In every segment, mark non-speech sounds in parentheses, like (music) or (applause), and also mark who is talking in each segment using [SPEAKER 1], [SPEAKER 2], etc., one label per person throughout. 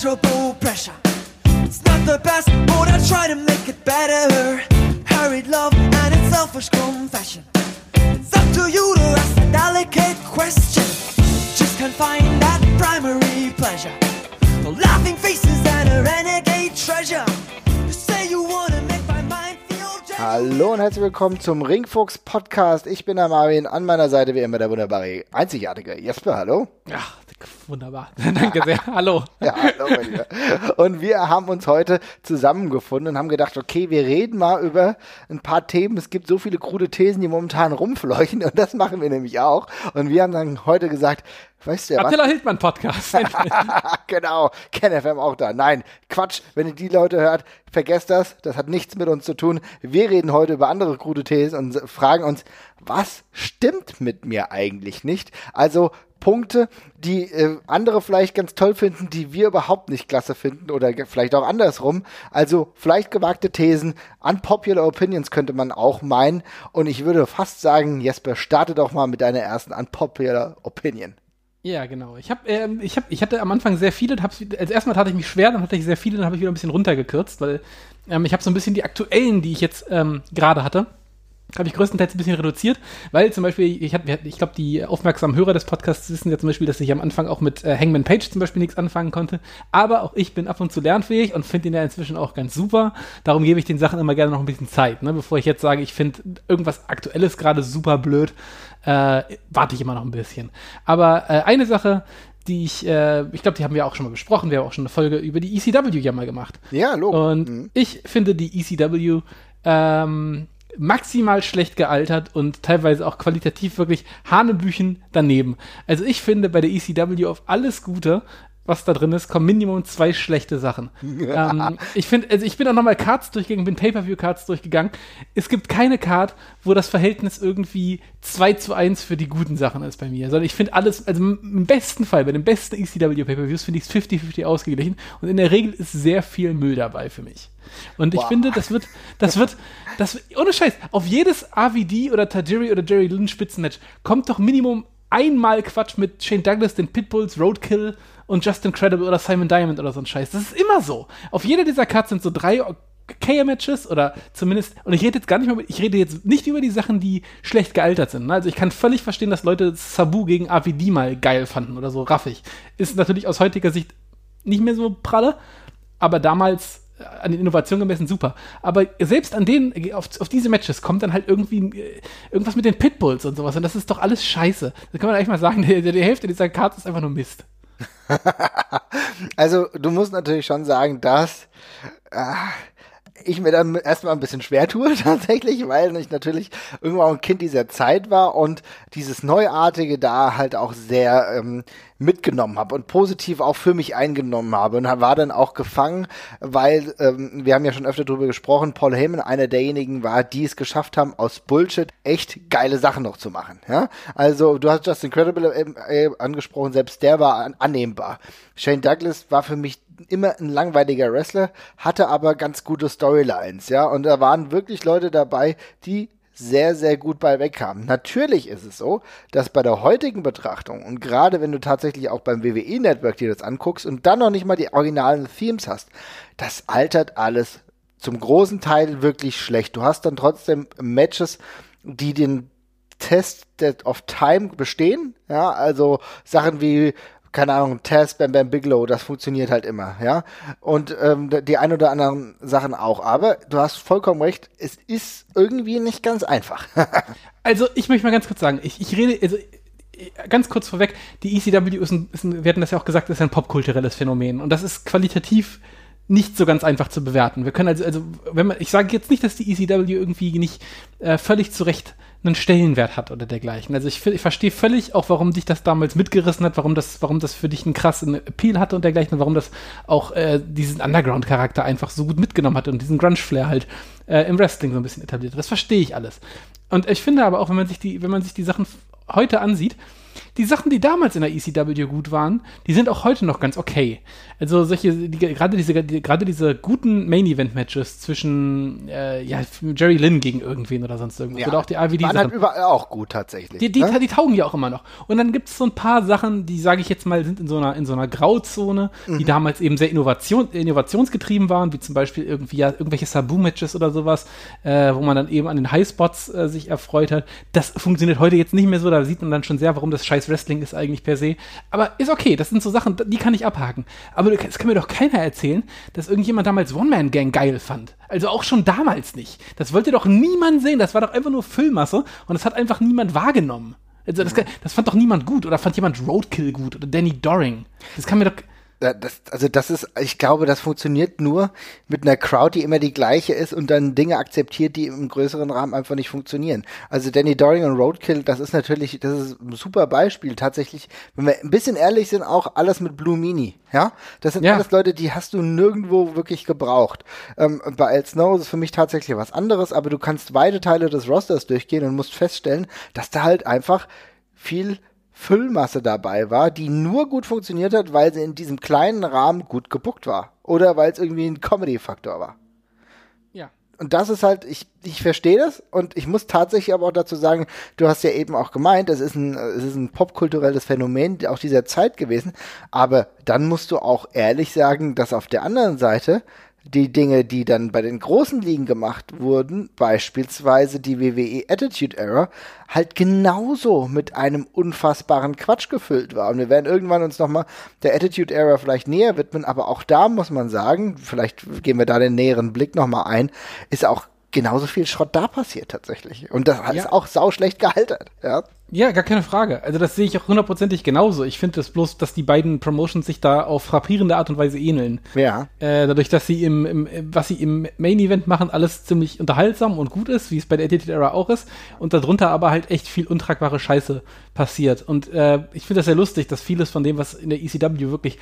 [SPEAKER 1] pleasurable pressure. It's not the best, but I try to make it better. Hurried love and its selfish confession. It's up to you to ask a delicate question. Just can't find that primary pleasure. No laughing faces and a renegade treasure. You say you wanna make my mind feel gentle.
[SPEAKER 2] Hallo und herzlich willkommen zum Ringfuchs Podcast. Ich bin der Marvin, an meiner Seite wie immer der wunderbare, einzigartige Jesper, hallo.
[SPEAKER 3] Ja, wunderbar. (laughs) Danke sehr. Hallo. (laughs)
[SPEAKER 2] Ja, hallo mein Lieber. Und wir haben uns heute zusammengefunden und haben gedacht, okay, wir reden mal über ein paar Themen. Es gibt so viele krude Thesen, die momentan rumfleuchen und das machen wir nämlich auch. Und wir haben dann heute gesagt, weißt du ja was?
[SPEAKER 3] Attila Hildmann Podcast. (laughs)
[SPEAKER 2] genau, KenFM auch da. Nein, Quatsch, wenn ihr die Leute hört, vergesst das, das hat nichts mit uns zu tun. Wir reden heute über andere krude Thesen und fragen uns, was stimmt mit mir eigentlich nicht? Also Punkte, die äh, andere vielleicht ganz toll finden, die wir überhaupt nicht klasse finden oder vielleicht auch andersrum. Also vielleicht gewagte Thesen, unpopular opinions könnte man auch meinen. Und ich würde fast sagen, Jesper, starte doch mal mit deiner ersten unpopular opinion.
[SPEAKER 3] ja, genau. Ich habe, ähm, ich habe, ich hatte am Anfang sehr viele. Hab's, als erstmal tat ich mich schwer, dann hatte ich sehr viele, dann habe ich wieder ein bisschen runtergekürzt, weil ähm, ich habe so ein bisschen die aktuellen, die ich jetzt ähm, gerade hatte. Habe ich größtenteils ein bisschen reduziert, weil zum Beispiel, ich, hab- ich glaube, die aufmerksamen Hörer des Podcasts wissen ja zum Beispiel, dass ich am Anfang auch mit äh, Hangman Page zum Beispiel nichts anfangen konnte. Aber auch ich bin ab und zu lernfähig und finde ihn ja inzwischen auch ganz super. Darum gebe ich den Sachen immer gerne noch ein bisschen Zeit. Ne? Bevor ich jetzt sage, ich finde irgendwas Aktuelles gerade super blöd, äh, warte ich immer noch ein bisschen. Aber äh, eine Sache, die ich, äh, ich glaube, die haben wir auch schon mal besprochen. Wir haben auch schon eine Folge über die ECW ja mal gemacht.
[SPEAKER 2] Ja, Logo.
[SPEAKER 3] Und ich finde die ECW ähm, maximal schlecht gealtert und teilweise auch qualitativ wirklich Hanebüchen daneben. Also ich finde bei der ECW auf alles Gute, was da drin ist, kommen Minimum zwei schlechte Sachen. (laughs) ähm, ich finde, also ich bin auch nochmal Cards durchgegangen, bin Pay-Per-View-Cards durchgegangen. Es gibt keine Card, wo das Verhältnis irgendwie 2 zu 1 für die guten Sachen ist bei mir. Sondern ich finde alles, also im besten Fall, bei den besten ECW Pay-Per-Views finde ich es 50-50 ausgeglichen. Und in der Regel ist sehr viel Müll dabei für mich. Und ich
[SPEAKER 2] Wow.
[SPEAKER 3] finde, das wird, das wird, das ohne Scheiß, auf jedes RVD oder Tajiri oder Jerry Lynn Spitzenmatch kommt doch Minimum einmal Quatsch mit Shane Douglas, den Pitbulls, Roadkill und Justin Credible oder Simon Diamond oder so ein Scheiß. Das ist immer so. Auf jeder dieser Cards sind so drei okayer-Matches oder zumindest, und ich rede jetzt gar nicht mit, ich rede jetzt nicht über die Sachen, die schlecht gealtert sind. Ne? Also ich kann völlig verstehen, dass Leute Sabu gegen RVD mal geil fanden oder so raffig. Ist natürlich aus heutiger Sicht nicht mehr so pralle, aber damals an den Innovationen gemessen super. Aber selbst an denen, äh, auf, auf diese Matches kommt dann halt irgendwie äh, irgendwas mit den Pitbulls und sowas und das ist doch alles scheiße. Da kann man eigentlich mal sagen, (laughs) die, die Hälfte dieser Cards ist einfach nur Mist. (laughs)
[SPEAKER 2] Also, du musst natürlich schon sagen, dass äh, ich mir dann erstmal ein bisschen schwer tue, (laughs) tatsächlich, weil ich natürlich irgendwann auch ein Kind dieser Zeit war und dieses Neuartige da halt auch sehr ähm, mitgenommen habe und positiv auch für mich eingenommen habe und war dann auch gefangen, weil ähm, wir haben ja schon öfter drüber gesprochen, Paul Heyman einer derjenigen war, die es geschafft haben, aus Bullshit echt geile Sachen noch zu machen. Ja? Also du hast Justin Credible äh, angesprochen, selbst der war an annehmbar. Shane Douglas war für mich immer ein langweiliger Wrestler, hatte aber ganz gute Storylines, ja, und da waren wirklich Leute dabei, die sehr, sehr gut bei wegkamen. Natürlich ist es so, dass bei der heutigen Betrachtung und gerade wenn du tatsächlich auch beim WWE-Network dir das anguckst und dann noch nicht mal die originalen Themes hast, das altert alles zum großen Teil wirklich schlecht. Du hast dann trotzdem Matches, die den Test of Time bestehen, ja, also Sachen wie keine Ahnung, Test, Bam Bam Bigelow, das funktioniert halt immer, ja. Und ähm, die ein oder anderen Sachen auch. Aber du hast vollkommen recht, es ist irgendwie nicht ganz einfach. (laughs)
[SPEAKER 3] Also, ich möchte mal ganz kurz sagen, ich, ich rede, also ganz kurz vorweg, die ECW ist ein, ist ein, wir hatten das ja auch gesagt, ist ein popkulturelles Phänomen. Und das ist qualitativ nicht so ganz einfach zu bewerten. Wir können also, also, wenn man, ich sage jetzt nicht, dass die ECW irgendwie nicht äh, völlig zu Recht einen Stellenwert hat oder dergleichen. Also ich, ich verstehe völlig auch, warum dich das damals mitgerissen hat, warum das, warum das für dich einen krassen Appeal hatte und dergleichen, und warum das auch äh, diesen Underground-Charakter einfach so gut mitgenommen hat und diesen Grunge-Flair halt äh, im Wrestling so ein bisschen etabliert. Das verstehe ich alles. Und ich finde aber auch, wenn man sich die, wenn man sich die Sachen heute ansieht, die Sachen, die damals in der ECW gut waren, die sind auch heute noch ganz okay. Also solche, die, gerade diese, die, gerade diese guten Main-Event-Matches zwischen äh, ja, Jerry Lynn gegen irgendwen oder sonst irgendwas.
[SPEAKER 2] Ja,
[SPEAKER 3] oder auch die IVD.
[SPEAKER 2] Waren halt überall auch gut tatsächlich.
[SPEAKER 3] Die, die,
[SPEAKER 2] ne?
[SPEAKER 3] die taugen ja auch immer noch. Und dann gibt es so ein paar Sachen, die, sage ich jetzt mal, sind in so einer, in so einer Grauzone,
[SPEAKER 2] Mhm.
[SPEAKER 3] die damals eben sehr Innovation, innovationsgetrieben waren, wie zum Beispiel irgendwie ja, irgendwelche Sabu-Matches oder sowas, äh, wo man dann eben an den Highspots äh, sich erfreut hat. Das funktioniert heute jetzt nicht mehr so, da sieht man dann schon sehr, warum das scheiß Wrestling ist eigentlich per se. Aber ist okay, das sind so Sachen, die kann ich abhaken. Aber es kann mir doch keiner erzählen, dass irgendjemand damals One-Man-Gang geil fand. Also auch schon damals nicht. Das wollte doch niemand sehen, das war doch einfach nur Füllmasse und das hat einfach niemand wahrgenommen. Also das, das fand doch niemand gut oder fand jemand Roadkill gut oder Danny Doring. Das kann mir doch.
[SPEAKER 2] Da- Das, also das ist, ich glaube, das funktioniert nur mit einer Crowd, die immer die gleiche ist und dann Dinge akzeptiert, die im größeren Rahmen einfach nicht funktionieren. Also Danny Doring und Roadkill, das ist natürlich, das ist ein super Beispiel. Tatsächlich, wenn wir ein bisschen ehrlich sind, auch alles mit Blue Mini. Ja, das sind
[SPEAKER 3] Ja.
[SPEAKER 2] alles Leute, die hast du nirgendwo wirklich gebraucht. Ähm, bei Al Snow ist es für mich tatsächlich was anderes, aber du kannst weite Teile des Rosters durchgehen und musst feststellen, dass da halt einfach viel Füllmasse dabei war, die nur gut funktioniert hat, weil sie in diesem kleinen Rahmen gut gebuckt war. Oder weil es irgendwie ein Comedy-Faktor war.
[SPEAKER 3] Ja.
[SPEAKER 2] Und das ist halt, ich, ich verstehe das und ich muss tatsächlich aber auch dazu sagen, du hast ja eben auch gemeint, es ist ein, es ist ein popkulturelles Phänomen auch dieser Zeit gewesen, aber dann musst du auch ehrlich sagen, dass auf der anderen Seite die Dinge, die dann bei den großen Ligen gemacht wurden, beispielsweise die WWE Attitude Era, halt genauso mit einem unfassbaren Quatsch gefüllt war. Und wir werden irgendwann uns nochmal der Attitude Era vielleicht näher widmen, aber auch da muss man sagen, vielleicht gehen wir da den näheren Blick nochmal ein, ist auch genauso viel Schrott da passiert tatsächlich. Und das
[SPEAKER 3] Ja.
[SPEAKER 2] ist auch sau schlecht gealtert. Ja.
[SPEAKER 3] Ja, gar keine Frage. Also das sehe ich auch hundertprozentig genauso. Ich finde es bloß, dass die beiden Promotions sich da auf frappierende Art und Weise ähneln.
[SPEAKER 2] Ja.
[SPEAKER 3] Äh, dadurch, dass sie im, im, was sie im Main Event machen, alles ziemlich unterhaltsam und gut ist, wie es bei der Attitude Era auch ist, und darunter aber halt echt viel untragbare Scheiße passiert. Und äh, ich finde das sehr lustig, dass vieles von dem, was in der ECW wirklich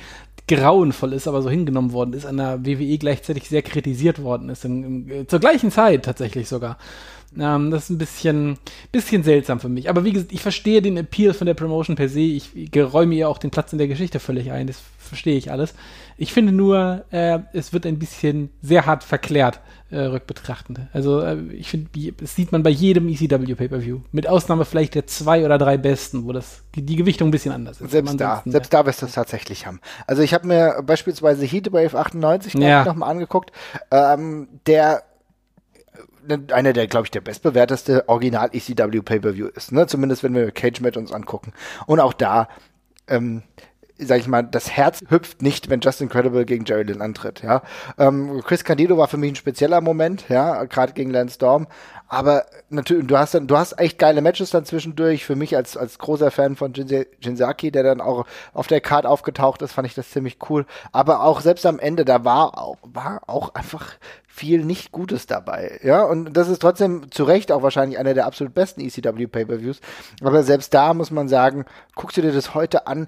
[SPEAKER 3] grauenvoll ist, aber so hingenommen worden ist, an der WWE gleichzeitig sehr kritisiert worden ist. Im, äh, zur gleichen Zeit tatsächlich sogar. Ähm, das ist ein bisschen, bisschen seltsam für mich. Aber wie gesagt, ich verstehe den Appeal von der Promotion per se. Ich geräume ihr auch den Platz in der Geschichte völlig ein. Das verstehe ich alles. Ich finde nur, äh, es wird ein bisschen sehr hart verklärt, äh, rückbetrachtend. Also äh, ich finde, das sieht man bei jedem ECW Pay-Per-View. Mit Ausnahme vielleicht der zwei oder drei besten, wo das die Gewichtung ein bisschen anders ist.
[SPEAKER 2] Selbst da, selbst da wirst du es tatsächlich haben. Also ich habe mir beispielsweise Heatwave 98 glaub
[SPEAKER 3] Ja.
[SPEAKER 2] nochmal angeguckt, ähm, der einer der, glaube ich, der bestbewerteste Original ECW Pay-Per-View ist, ne? Zumindest wenn wir Cage Match uns angucken. Und auch da, ähm, sag ich mal, das Herz hüpft nicht, wenn Justin Credible gegen Jerry Lynn antritt, ja. Ähm, Chris Candido war für mich ein spezieller Moment, ja, gerade gegen Lance Storm. Aber natürlich, du hast dann, du hast echt geile Matches dann zwischendurch. Für mich als, als großer Fan von Jinsaki, der dann auch auf der Card aufgetaucht ist, fand ich das ziemlich cool. Aber auch selbst am Ende, da war war auch einfach viel nicht Gutes dabei. Ja, und das ist trotzdem zu Recht auch wahrscheinlich einer der absolut besten ECW Pay-Per-Views. Aber selbst da muss man sagen, guckst du dir das heute an,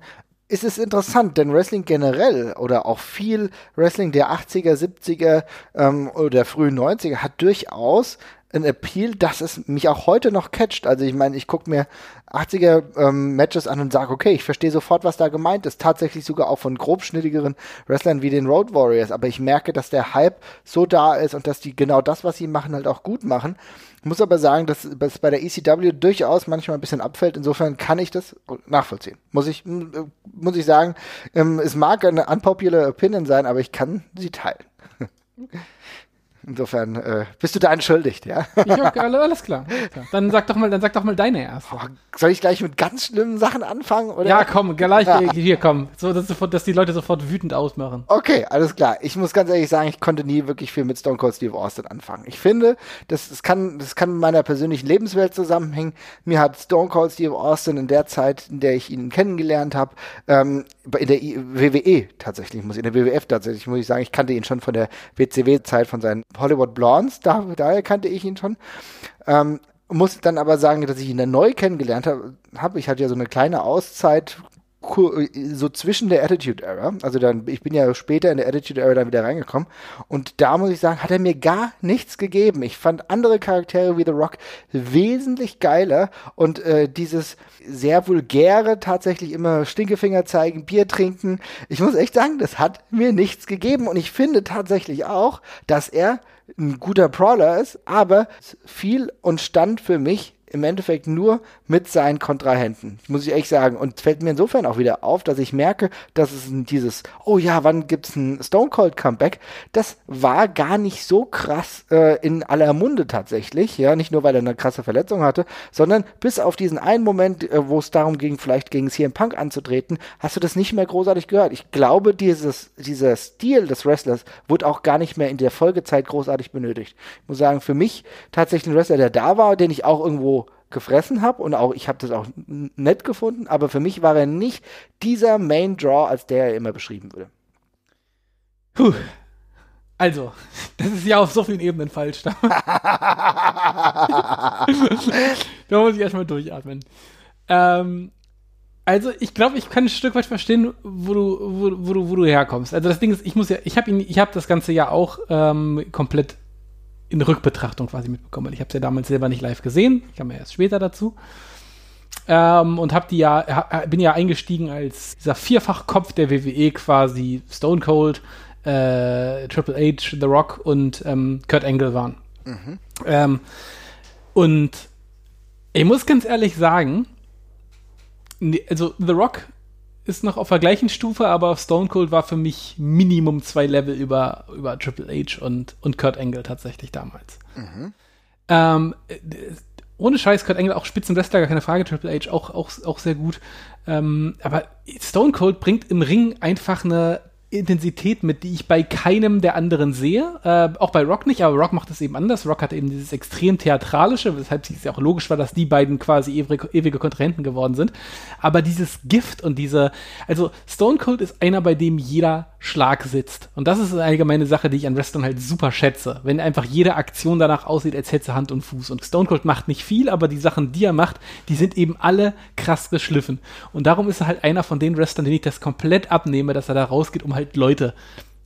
[SPEAKER 2] ist es interessant, denn Wrestling generell oder auch viel Wrestling der 80er, 70er ähm, oder frühen 90er hat durchaus ein Appeal, dass es mich auch heute noch catcht. Also ich meine, ich gucke mir 80er ähm, Matches an und sage, okay, ich verstehe sofort, was da gemeint ist. Tatsächlich sogar auch von grobschnittigeren Wrestlern wie den Road Warriors. Aber ich merke, dass der Hype so da ist und dass die genau das, was sie machen, halt auch gut machen. Muss aber sagen, dass es bei der ECW durchaus manchmal ein bisschen abfällt. Insofern kann ich das nachvollziehen. Muss ich, äh, muss ich sagen, ähm, es mag eine unpopular Opinion sein, aber ich kann sie teilen. (laughs) Insofern äh, bist du da entschuldigt, ja?
[SPEAKER 3] Ich alle- alles klar. Dann sag doch mal, dann sag doch mal deine erste.
[SPEAKER 2] Boah, Soll ich gleich mit ganz schlimmen Sachen anfangen? Oder?
[SPEAKER 3] Ja, komm, gleich,
[SPEAKER 2] Ja.
[SPEAKER 3] hier, komm. So, dass, sofort, dass die Leute sofort wütend ausmachen.
[SPEAKER 2] Okay, alles klar. Ich muss ganz ehrlich sagen, ich konnte nie wirklich viel mit Stone Cold Steve Austin anfangen. Ich finde, das, das, kann, das kann mit meiner persönlichen Lebenswelt zusammenhängen. Mir hat Stone Cold Steve Austin in der Zeit, in der ich ihn kennengelernt habe, ähm, in der WWE tatsächlich, muss in der WWF tatsächlich, muss ich sagen, ich kannte ihn schon von der WCW-Zeit, von seinen Hollywood Blondes, da, daher kannte ich ihn schon. Ähm, muss dann aber sagen, dass ich ihn dann neu kennengelernt habe. Hab. Ich hatte ja so eine kleine Auszeit so zwischen der Attitude Era, also dann, ich bin ja später in der Attitude Era dann wieder reingekommen und da muss ich sagen, hat er mir gar nichts gegeben. Ich fand andere Charaktere wie The Rock wesentlich geiler und äh, dieses sehr vulgäre tatsächlich immer Stinkefinger zeigen, Bier trinken. Ich muss echt sagen, das hat mir nichts gegeben und ich finde tatsächlich auch, dass er ein guter Brawler ist, aber viel und stand für mich im Endeffekt nur mit seinen Kontrahenten. Muss ich echt sagen. Und es fällt mir insofern auch wieder auf, dass ich merke, dass es dieses, oh ja, wann gibt's ein Stone Cold Comeback? Das war gar nicht so krass äh, in aller Munde tatsächlich. Ja, nicht nur, weil er eine krasse Verletzung hatte, sondern bis auf diesen einen Moment, äh, wo es darum ging, vielleicht gegen CM Punk anzutreten, hast du das nicht mehr großartig gehört. Ich glaube, dieses, dieser Stil des Wrestlers wurde auch gar nicht mehr in der Folgezeit großartig benötigt. Ich muss sagen, für mich tatsächlich ein Wrestler, der da war, den ich auch irgendwo gefressen habe und auch ich habe das auch nett gefunden, aber für mich war er nicht dieser Main Draw, als der er immer beschrieben wurde.
[SPEAKER 3] Puh. Also, (laughs) das ist ja auf so vielen Ebenen falsch. Da, (laughs) da muss ich erstmal durchatmen. Ähm, also, ich glaube, ich kann ein Stück weit verstehen, wo du, wo, wo du, wo du herkommst. Also, das Ding ist, ich muss ja, ich habe ihn, ich habe das ganze ja auch ähm, komplett in Rückbetrachtung quasi mitbekommen, weil ich habe es ja damals selber nicht live gesehen. Ich kam ja erst später dazu. Ähm, und hab die ja, bin ja eingestiegen als dieser Vierfachkopf der WWE quasi Stone Cold, äh, Triple H, The Rock und ähm, Kurt Angle waren. Ähm, und ich muss ganz ehrlich sagen, nee, also The Rock ist noch auf der gleichen Stufe, aber Stone Cold war für mich Minimum zwei Level über, über Triple H und, und Kurt Angle tatsächlich damals. Ähm, äh, ohne Scheiß, Kurt Angle auch Spitzenwrestler, gar keine Frage, Triple H auch, auch, auch sehr gut. Ähm, aber Stone Cold bringt im Ring einfach eine Intensität mit, die ich bei keinem der anderen sehe. Äh, auch bei Rock nicht, aber Rock macht es eben anders. Rock hat eben dieses extrem theatralische, weshalb es ja auch logisch war, dass die beiden quasi ewige, ewige Kontrahenten geworden sind. Aber dieses Gift und diese, also Stone Cold ist einer, bei dem jeder Schlag sitzt. Und das ist eine allgemeine Sache, die ich an Wrestlern halt super schätze. Wenn einfach jede Aktion danach aussieht, als hätte sie Hand und Fuß. Und Stone Cold macht nicht viel, aber die Sachen, die er macht, die sind eben alle krass geschliffen. Und darum ist er halt einer von den Wrestlern, denen ich das komplett abnehme, dass er da rausgeht, um halt Leute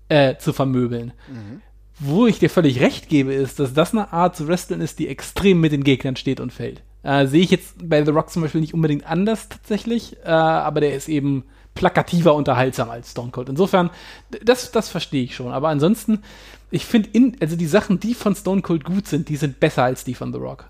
[SPEAKER 3] äh, zu vermöbeln. Wo ich dir völlig recht gebe, ist, dass das eine Art zu wresteln ist, die extrem mit den Gegnern steht und fällt. Äh, Sehe ich jetzt bei The Rock zum Beispiel nicht unbedingt anders tatsächlich, äh, aber der ist eben plakativer unterhaltsam als Stone Cold. Insofern, das, das verstehe ich schon. Aber ansonsten, ich finde, in- also die Sachen, die von Stone Cold gut sind, die sind besser als die von The Rock.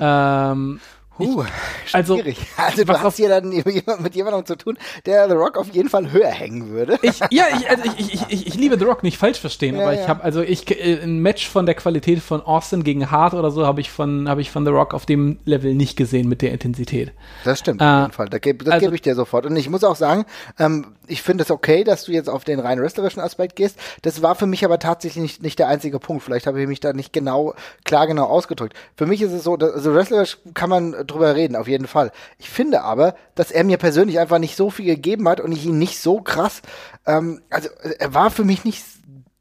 [SPEAKER 3] Ähm,
[SPEAKER 2] Uh,
[SPEAKER 3] also,
[SPEAKER 2] schwierig. (laughs) Also, du
[SPEAKER 3] was
[SPEAKER 2] hast hier dann (laughs) mit jemandem zu tun, der The Rock auf jeden Fall höher hängen würde.
[SPEAKER 3] ich, ja, ich, also ich, ich, ich, ich liebe The Rock, nicht falsch verstehen,
[SPEAKER 2] Ja,
[SPEAKER 3] aber ich
[SPEAKER 2] ja.
[SPEAKER 3] habe, also ich, äh, ein Match von der Qualität von Austin gegen Hart oder so habe ich von, habe ich von The Rock auf dem Level nicht gesehen mit der Intensität.
[SPEAKER 2] Das stimmt,
[SPEAKER 3] Äh,
[SPEAKER 2] auf jeden Fall. Da geb, das
[SPEAKER 3] also-
[SPEAKER 2] gebe ich dir sofort. Und ich muss auch sagen, ähm, ich finde es okay, dass du jetzt auf den rein wrestlerischen Aspekt gehst. Das war für mich aber tatsächlich nicht, nicht der einzige Punkt. Vielleicht habe ich mich da nicht genau, klar genau ausgedrückt. Für mich ist es so, dass, also wrestlerisch kann man drüber reden, auf jeden Fall. Ich finde aber, dass er mir persönlich einfach nicht so viel gegeben hat und ich ihn nicht so krass, ähm, also er war für mich nicht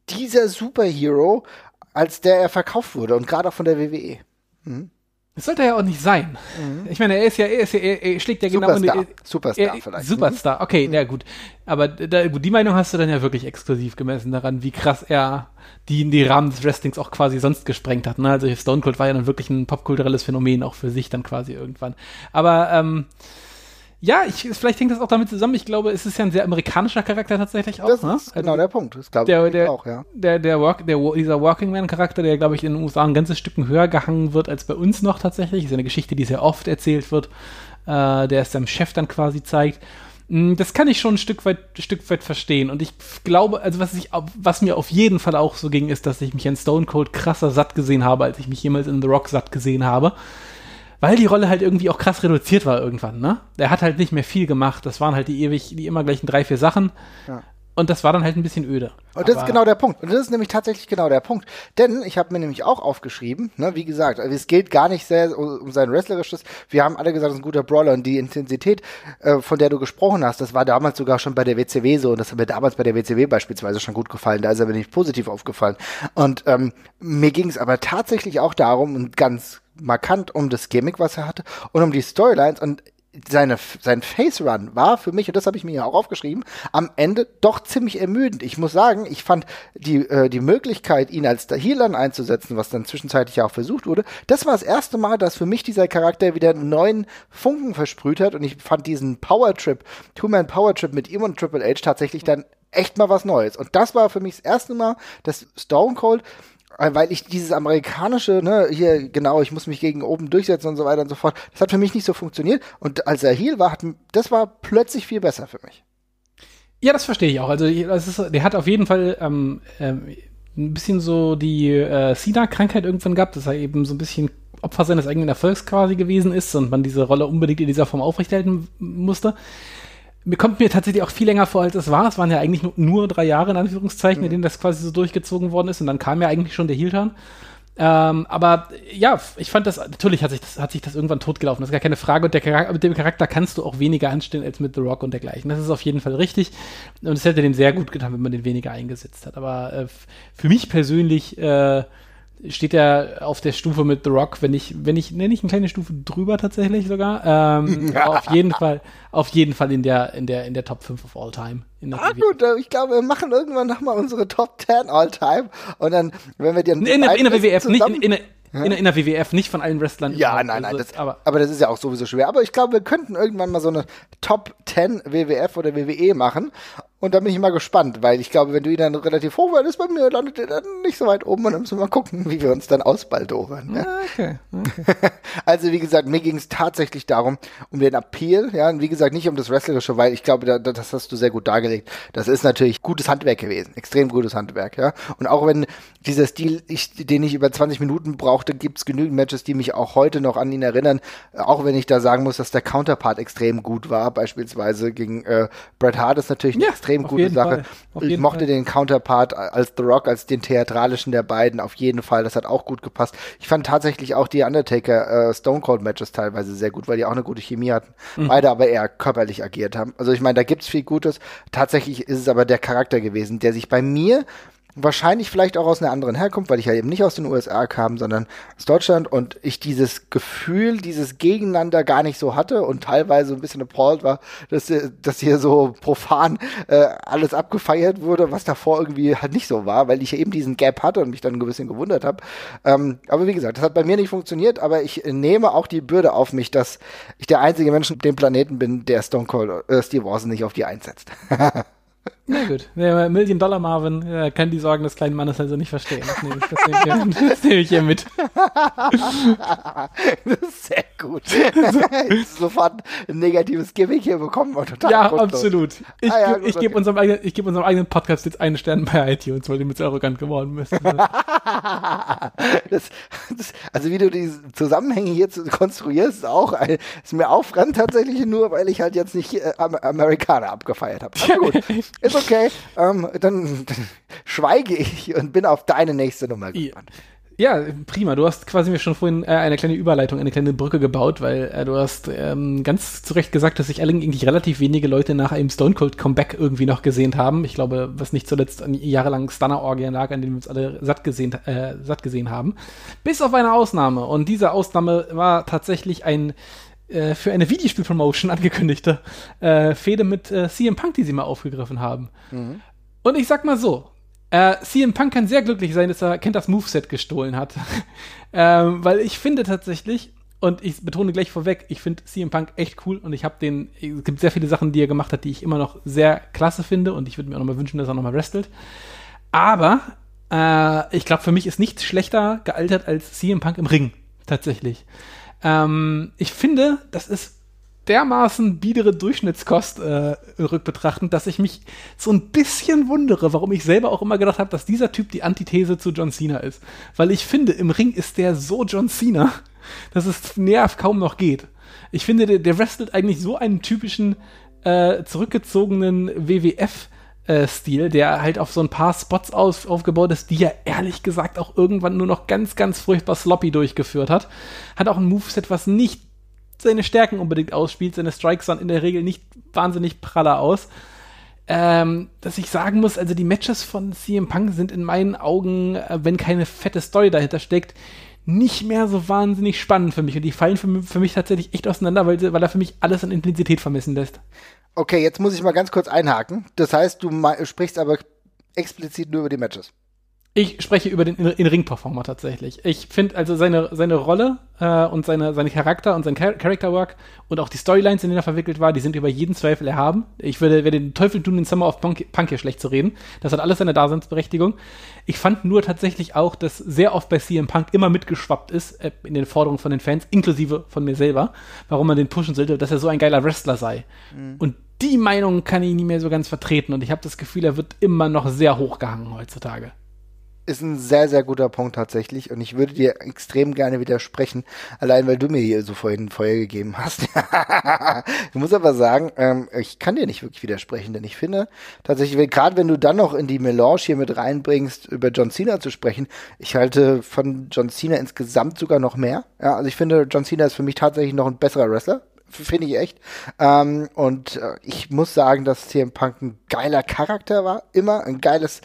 [SPEAKER 2] dieser Superhero, als der er verkauft wurde und gerade auch von der. WWE.
[SPEAKER 3] Das sollte er ja auch nicht sein. Ich meine, er ist ja, er, ist ja, er, er schlägt ja genau in die-
[SPEAKER 2] Mhm. Superstar. Superstar
[SPEAKER 3] er,
[SPEAKER 2] vielleicht. Mhm.
[SPEAKER 3] Superstar, okay, ja gut. Aber da, gut, die Meinung hast du dann ja wirklich exklusiv gemessen daran, wie krass er die, die Rahmen des Wrestlings auch quasi sonst gesprengt hat. Ne? Also Stone Cold war ja dann wirklich ein popkulturelles Phänomen auch für sich dann quasi irgendwann. Aber ähm, ja, ich, vielleicht hängt das auch damit zusammen. Ich glaube, es ist ja ein sehr amerikanischer Charakter tatsächlich auch.
[SPEAKER 2] Das
[SPEAKER 3] ne?
[SPEAKER 2] ist genau der Punkt. Das glaube
[SPEAKER 3] der,
[SPEAKER 2] ich
[SPEAKER 3] der,
[SPEAKER 2] auch, ja.
[SPEAKER 3] der, der, Work, der, dieser Working Man Charakter, der glaube ich in den USA ein ganzes Stück höher gehangen wird als bei uns noch tatsächlich. Ist ja eine Geschichte, die sehr oft erzählt wird, äh, der es seinem Chef dann quasi zeigt. Mm, Das kann ich schon ein Stück weit, Stück weit verstehen. Und ich glaube, also was ich, was mir auf jeden Fall auch so ging, ist, dass ich mich an Stone Cold krasser satt gesehen habe, als ich mich jemals in The Rock satt gesehen habe. Weil die Rolle halt irgendwie auch krass reduziert war irgendwann, ne? Der hat halt nicht mehr viel gemacht. Das waren halt die ewig, die immer gleichen drei, vier Sachen.
[SPEAKER 2] Ja.
[SPEAKER 3] Und das war dann halt ein bisschen öde.
[SPEAKER 2] Und das
[SPEAKER 3] Aber-
[SPEAKER 2] ist genau der Punkt. Und das ist nämlich tatsächlich genau der Punkt. Denn ich habe mir nämlich auch aufgeschrieben, ne, wie gesagt, also es geht gar nicht sehr um sein wrestlerisches. Wir haben alle gesagt, das ist ein guter Brawler und die Intensität, äh, von der du gesprochen hast, das war damals sogar schon bei der WCW so und das hat mir damals bei der WCW beispielsweise schon gut gefallen. Da ist er mir nicht positiv aufgefallen. Und ähm, mir ging es aber tatsächlich auch darum und ganz markant um das Gimmick, was er hatte und um die Storylines und seine, sein Face Run war für mich, und das habe ich mir ja auch aufgeschrieben, am Ende doch ziemlich ermüdend. Ich muss sagen, ich fand die, äh, die Möglichkeit, ihn als Healer einzusetzen, was dann zwischenzeitlich ja auch versucht wurde, das war das erste Mal, dass für mich dieser Charakter wieder einen neuen Funken versprüht hat und ich fand diesen Power Trip, Two-Man Power Trip mit ihm und Triple H tatsächlich dann echt mal was Neues. Und das war für mich das erste Mal, dass Stone Cold weil ich dieses amerikanische, ne, hier genau, ich muss mich gegen oben durchsetzen und so weiter und so fort, das hat für mich nicht so funktioniert. Und als er Heal war, hat, das war plötzlich viel besser für mich.
[SPEAKER 3] Ja, das verstehe ich auch. Also das ist, der hat auf jeden Fall ähm, ähm, ein bisschen so die äh, Sina-Krankheit irgendwann gehabt, dass er eben so ein bisschen Opfer seines eigenen Erfolgs quasi gewesen ist und man diese Rolle unbedingt in dieser Form aufrechterhalten musste mir kommt mir tatsächlich auch viel länger vor, als es war. Es waren ja eigentlich nur, drei Jahre, in Anführungszeichen, mhm. in denen das quasi so durchgezogen worden ist. Und dann kam ja eigentlich schon der Heel-Turn. Ähm, aber ja, ich fand das, natürlich hat sich das, hat sich das irgendwann totgelaufen. Das ist gar keine Frage. Und der Charakter, mit dem Charakter kannst du auch weniger anstellen als mit The Rock und dergleichen. Das ist auf jeden Fall richtig. Und es hätte dem sehr gut getan, wenn man den weniger eingesetzt hat. Aber äh, für mich persönlich äh, steht er auf der Stufe mit The Rock, wenn ich, wenn ich, nenne ich eine kleine Stufe drüber tatsächlich sogar. Ähm, (laughs) auf jeden Fall, auf jeden Fall in der, in der, in der Top 5 of all time.
[SPEAKER 2] ah, gut, äh, ich glaube, wir machen irgendwann nochmal unsere Top 10 all time und dann, wenn wir die
[SPEAKER 3] in, in, in der WWF, nicht in, in, in, in, der WWF, nicht von allen Wrestlern.
[SPEAKER 2] Ja, nein, nein, das, aber, aber das ist ja auch sowieso schwer. Aber ich glaube, wir könnten irgendwann mal so eine Top 10 WWF oder WWE machen und da bin ich mal gespannt, weil ich glaube, wenn du ihn dann relativ hoch ist bei mir, landet er dann nicht so weit oben und dann müssen wir mal gucken, wie wir uns dann ausbaldowern. Ja? Ah, okay, okay. (laughs) also wie gesagt, mir ging es tatsächlich darum, um den Appeal, ja, und wie gesagt, nicht um das Wrestlerische, weil ich glaube, da, das hast du sehr gut dargelegt. Das ist natürlich gutes Handwerk gewesen, extrem gutes Handwerk, ja. Und auch wenn dieser Stil, ich, den ich über 20 Minuten brauchte, gibt es genügend Matches, die mich auch heute noch an ihn erinnern, auch wenn ich da sagen muss, dass der Counterpart extrem gut war, beispielsweise gegen äh, Bret Hart ist natürlich ja extrem gute Sache. Ich mochte Fall. den Counterpart als The Rock, als den theatralischen der beiden auf jeden Fall. Das hat auch gut gepasst. Ich fand tatsächlich auch die Undertaker äh, Stone Cold Matches teilweise sehr gut, weil die auch eine gute Chemie hatten. Mhm. Beide aber eher körperlich agiert haben. Also ich meine, da gibt's viel Gutes. Tatsächlich ist es aber der Charakter gewesen, der sich bei mir wahrscheinlich vielleicht auch aus einer anderen Herkunft, weil ich ja eben nicht aus den USA kam, sondern aus Deutschland und ich dieses Gefühl, dieses Gegeneinander gar nicht so hatte und teilweise ein bisschen appalled war, dass, dass hier so profan äh, alles abgefeiert wurde, was davor irgendwie halt nicht so war, weil ich eben diesen Gap hatte und mich dann ein bisschen gewundert habe. Ähm, aber wie gesagt, das hat bei mir nicht funktioniert, aber ich nehme auch die Bürde auf mich, dass ich der einzige Mensch auf dem Planeten bin, der Stone Cold äh, Steve Austin nicht auf die einsetzt. (laughs)
[SPEAKER 3] Na gut, der Million Dollar Marvin äh, kann die Sorgen des kleinen Mannes also nicht verstehen. Das nehme ich, das nehme ich, hier, das nehme ich hier mit. (laughs)
[SPEAKER 2] das ist sehr gut. Sofort ein negatives Gimmick hier bekommen.
[SPEAKER 3] ja, grundlos. absolut. Ich, ah, ja, ich gebe unserem, eigenen, geb unserem eigenen Podcast jetzt einen Stern bei iTunes, weil die mit so arrogant geworden bist. (laughs)
[SPEAKER 2] das, das, also wie du die Zusammenhänge hier konstruierst, ist auch ein, ist mir aufrand tatsächlich nur, weil ich halt jetzt nicht äh, Amerikaner abgefeiert habe. Aber gut, (laughs) ist okay. Ähm, dann, dann, schweige ich und bin auf deine nächste Nummer
[SPEAKER 3] gespannt. Ja, prima. Du hast quasi mir schon vorhin äh, eine kleine Überleitung, eine kleine Brücke gebaut, weil äh, du hast ähm, ganz zu Recht gesagt, dass sich eigentlich relativ wenige Leute nach einem Stone Cold Comeback irgendwie noch gesehen haben. Ich glaube, was nicht zuletzt an jahrelang Stunner-Orgien lag, an denen wir uns alle satt gesehen, äh, satt gesehen haben. Bis auf eine Ausnahme. Und diese Ausnahme war tatsächlich ein äh, für eine Videospiel-Promotion angekündigte äh, Fehde mit äh, CM Punk, die sie mal aufgegriffen haben. Mhm. Und ich sag mal so, äh, CM Punk kann sehr glücklich sein, dass er Kent das Moveset gestohlen hat. (laughs) ähm, weil ich finde tatsächlich, und ich betone gleich vorweg, ich finde CM Punk echt cool und ich habe den, es gibt sehr viele Sachen, die er gemacht hat, die ich immer noch sehr klasse finde und ich würde mir auch nochmal wünschen, dass er nochmal wrestelt. Aber äh, ich glaube, für mich ist nichts schlechter gealtert als CM Punk im Ring, tatsächlich. Ähm, ich finde, das ist dermaßen biedere Durchschnittskost äh, rückbetrachtend, dass ich mich so ein bisschen wundere, warum ich selber auch immer gedacht habe, dass dieser Typ die Antithese zu John Cena ist. Weil ich finde, im Ring ist der so John Cena, (laughs) dass es näher kaum noch geht. Ich finde, der, der wrestelt eigentlich so einen typischen äh, zurückgezogenen WWF- äh, Stil, der halt auf so ein paar Spots auf, aufgebaut ist, die er ehrlich gesagt auch irgendwann nur noch ganz, ganz furchtbar sloppy durchgeführt hat. Hat auch ein Moveset, was nicht seine Stärken unbedingt ausspielt. Seine Strikes sahen in der Regel nicht wahnsinnig praller aus. Ähm, dass ich sagen muss, also die Matches von CM Punk sind in meinen Augen, äh, wenn keine fette Story dahinter steckt, nicht mehr so wahnsinnig spannend für mich. Und die fallen für, für mich tatsächlich echt auseinander, weil, weil er für mich alles an Intensität vermissen lässt.
[SPEAKER 2] Okay, jetzt muss ich mal ganz kurz einhaken. Das heißt, du sprichst aber explizit nur über die Matches.
[SPEAKER 3] Ich spreche über den In-Ring-Performer tatsächlich. Ich finde also seine, seine Rolle äh, und seine, seine Charakter und sein Char Character Work und auch die Storylines, in denen er verwickelt war, die sind über jeden Zweifel erhaben. Ich würde, werde den Teufel tun, den Summer of Punk, Punk hier schlecht zu reden. Das hat alles seine Daseinsberechtigung. Ich fand nur tatsächlich auch, dass sehr oft bei CM Punk immer mitgeschwappt ist äh, in den Forderungen von den Fans, inklusive von mir selber, warum man den pushen sollte, dass er so ein geiler Wrestler sei. Mhm. Und die Meinung kann ich nicht mehr so ganz vertreten und ich habe das Gefühl, er wird immer noch sehr hochgehangen heutzutage
[SPEAKER 2] ist ein sehr, sehr guter Punkt tatsächlich. Und ich würde dir extrem gerne widersprechen, allein weil du mir hier so vorhin Feuer gegeben hast. (laughs) ich muss aber sagen, ähm, ich kann dir nicht wirklich widersprechen, denn ich finde tatsächlich, gerade wenn du dann noch in die Melange hier mit reinbringst, über John Cena zu sprechen, ich halte von John Cena insgesamt sogar noch mehr. Ja, also ich finde, John Cena ist für mich tatsächlich noch ein besserer Wrestler finde ich echt. Ähm, und äh, ich muss sagen, dass CM Punk ein geiler Charakter war, immer ein geiles,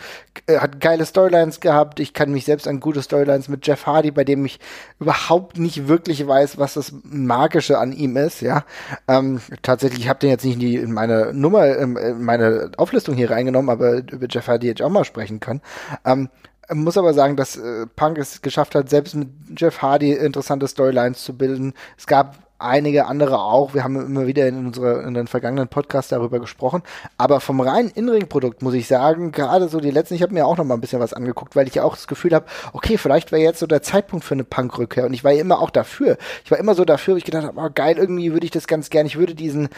[SPEAKER 2] äh, hat geile Storylines gehabt. Ich kann mich selbst an gute Storylines mit Jeff Hardy, bei dem ich überhaupt nicht wirklich weiß, was das Magische an ihm ist. Ja, ähm, tatsächlich, ich habe den jetzt nicht in, meine Nummer, in meine Auflistung hier reingenommen, aber über Jeff Hardy hätte ich auch mal sprechen können. Ähm, muss aber sagen, dass äh, Punk es geschafft hat, selbst mit Jeff Hardy interessante Storylines zu bilden. Es gab einige andere auch. Wir haben immer wieder in, unsere, in den vergangenen Podcasts darüber gesprochen. Aber vom reinen Inring-Produkt muss ich sagen, gerade so die letzten, ich habe mir auch noch mal ein bisschen was angeguckt, weil ich ja auch das Gefühl habe, okay, vielleicht wäre jetzt so der Zeitpunkt für eine Punk-Rückkehr. Und ich war ja immer auch dafür. Ich war immer so dafür, wo ich gedacht habe, oh, geil, irgendwie würde ich das ganz gern. Ich würde diesen,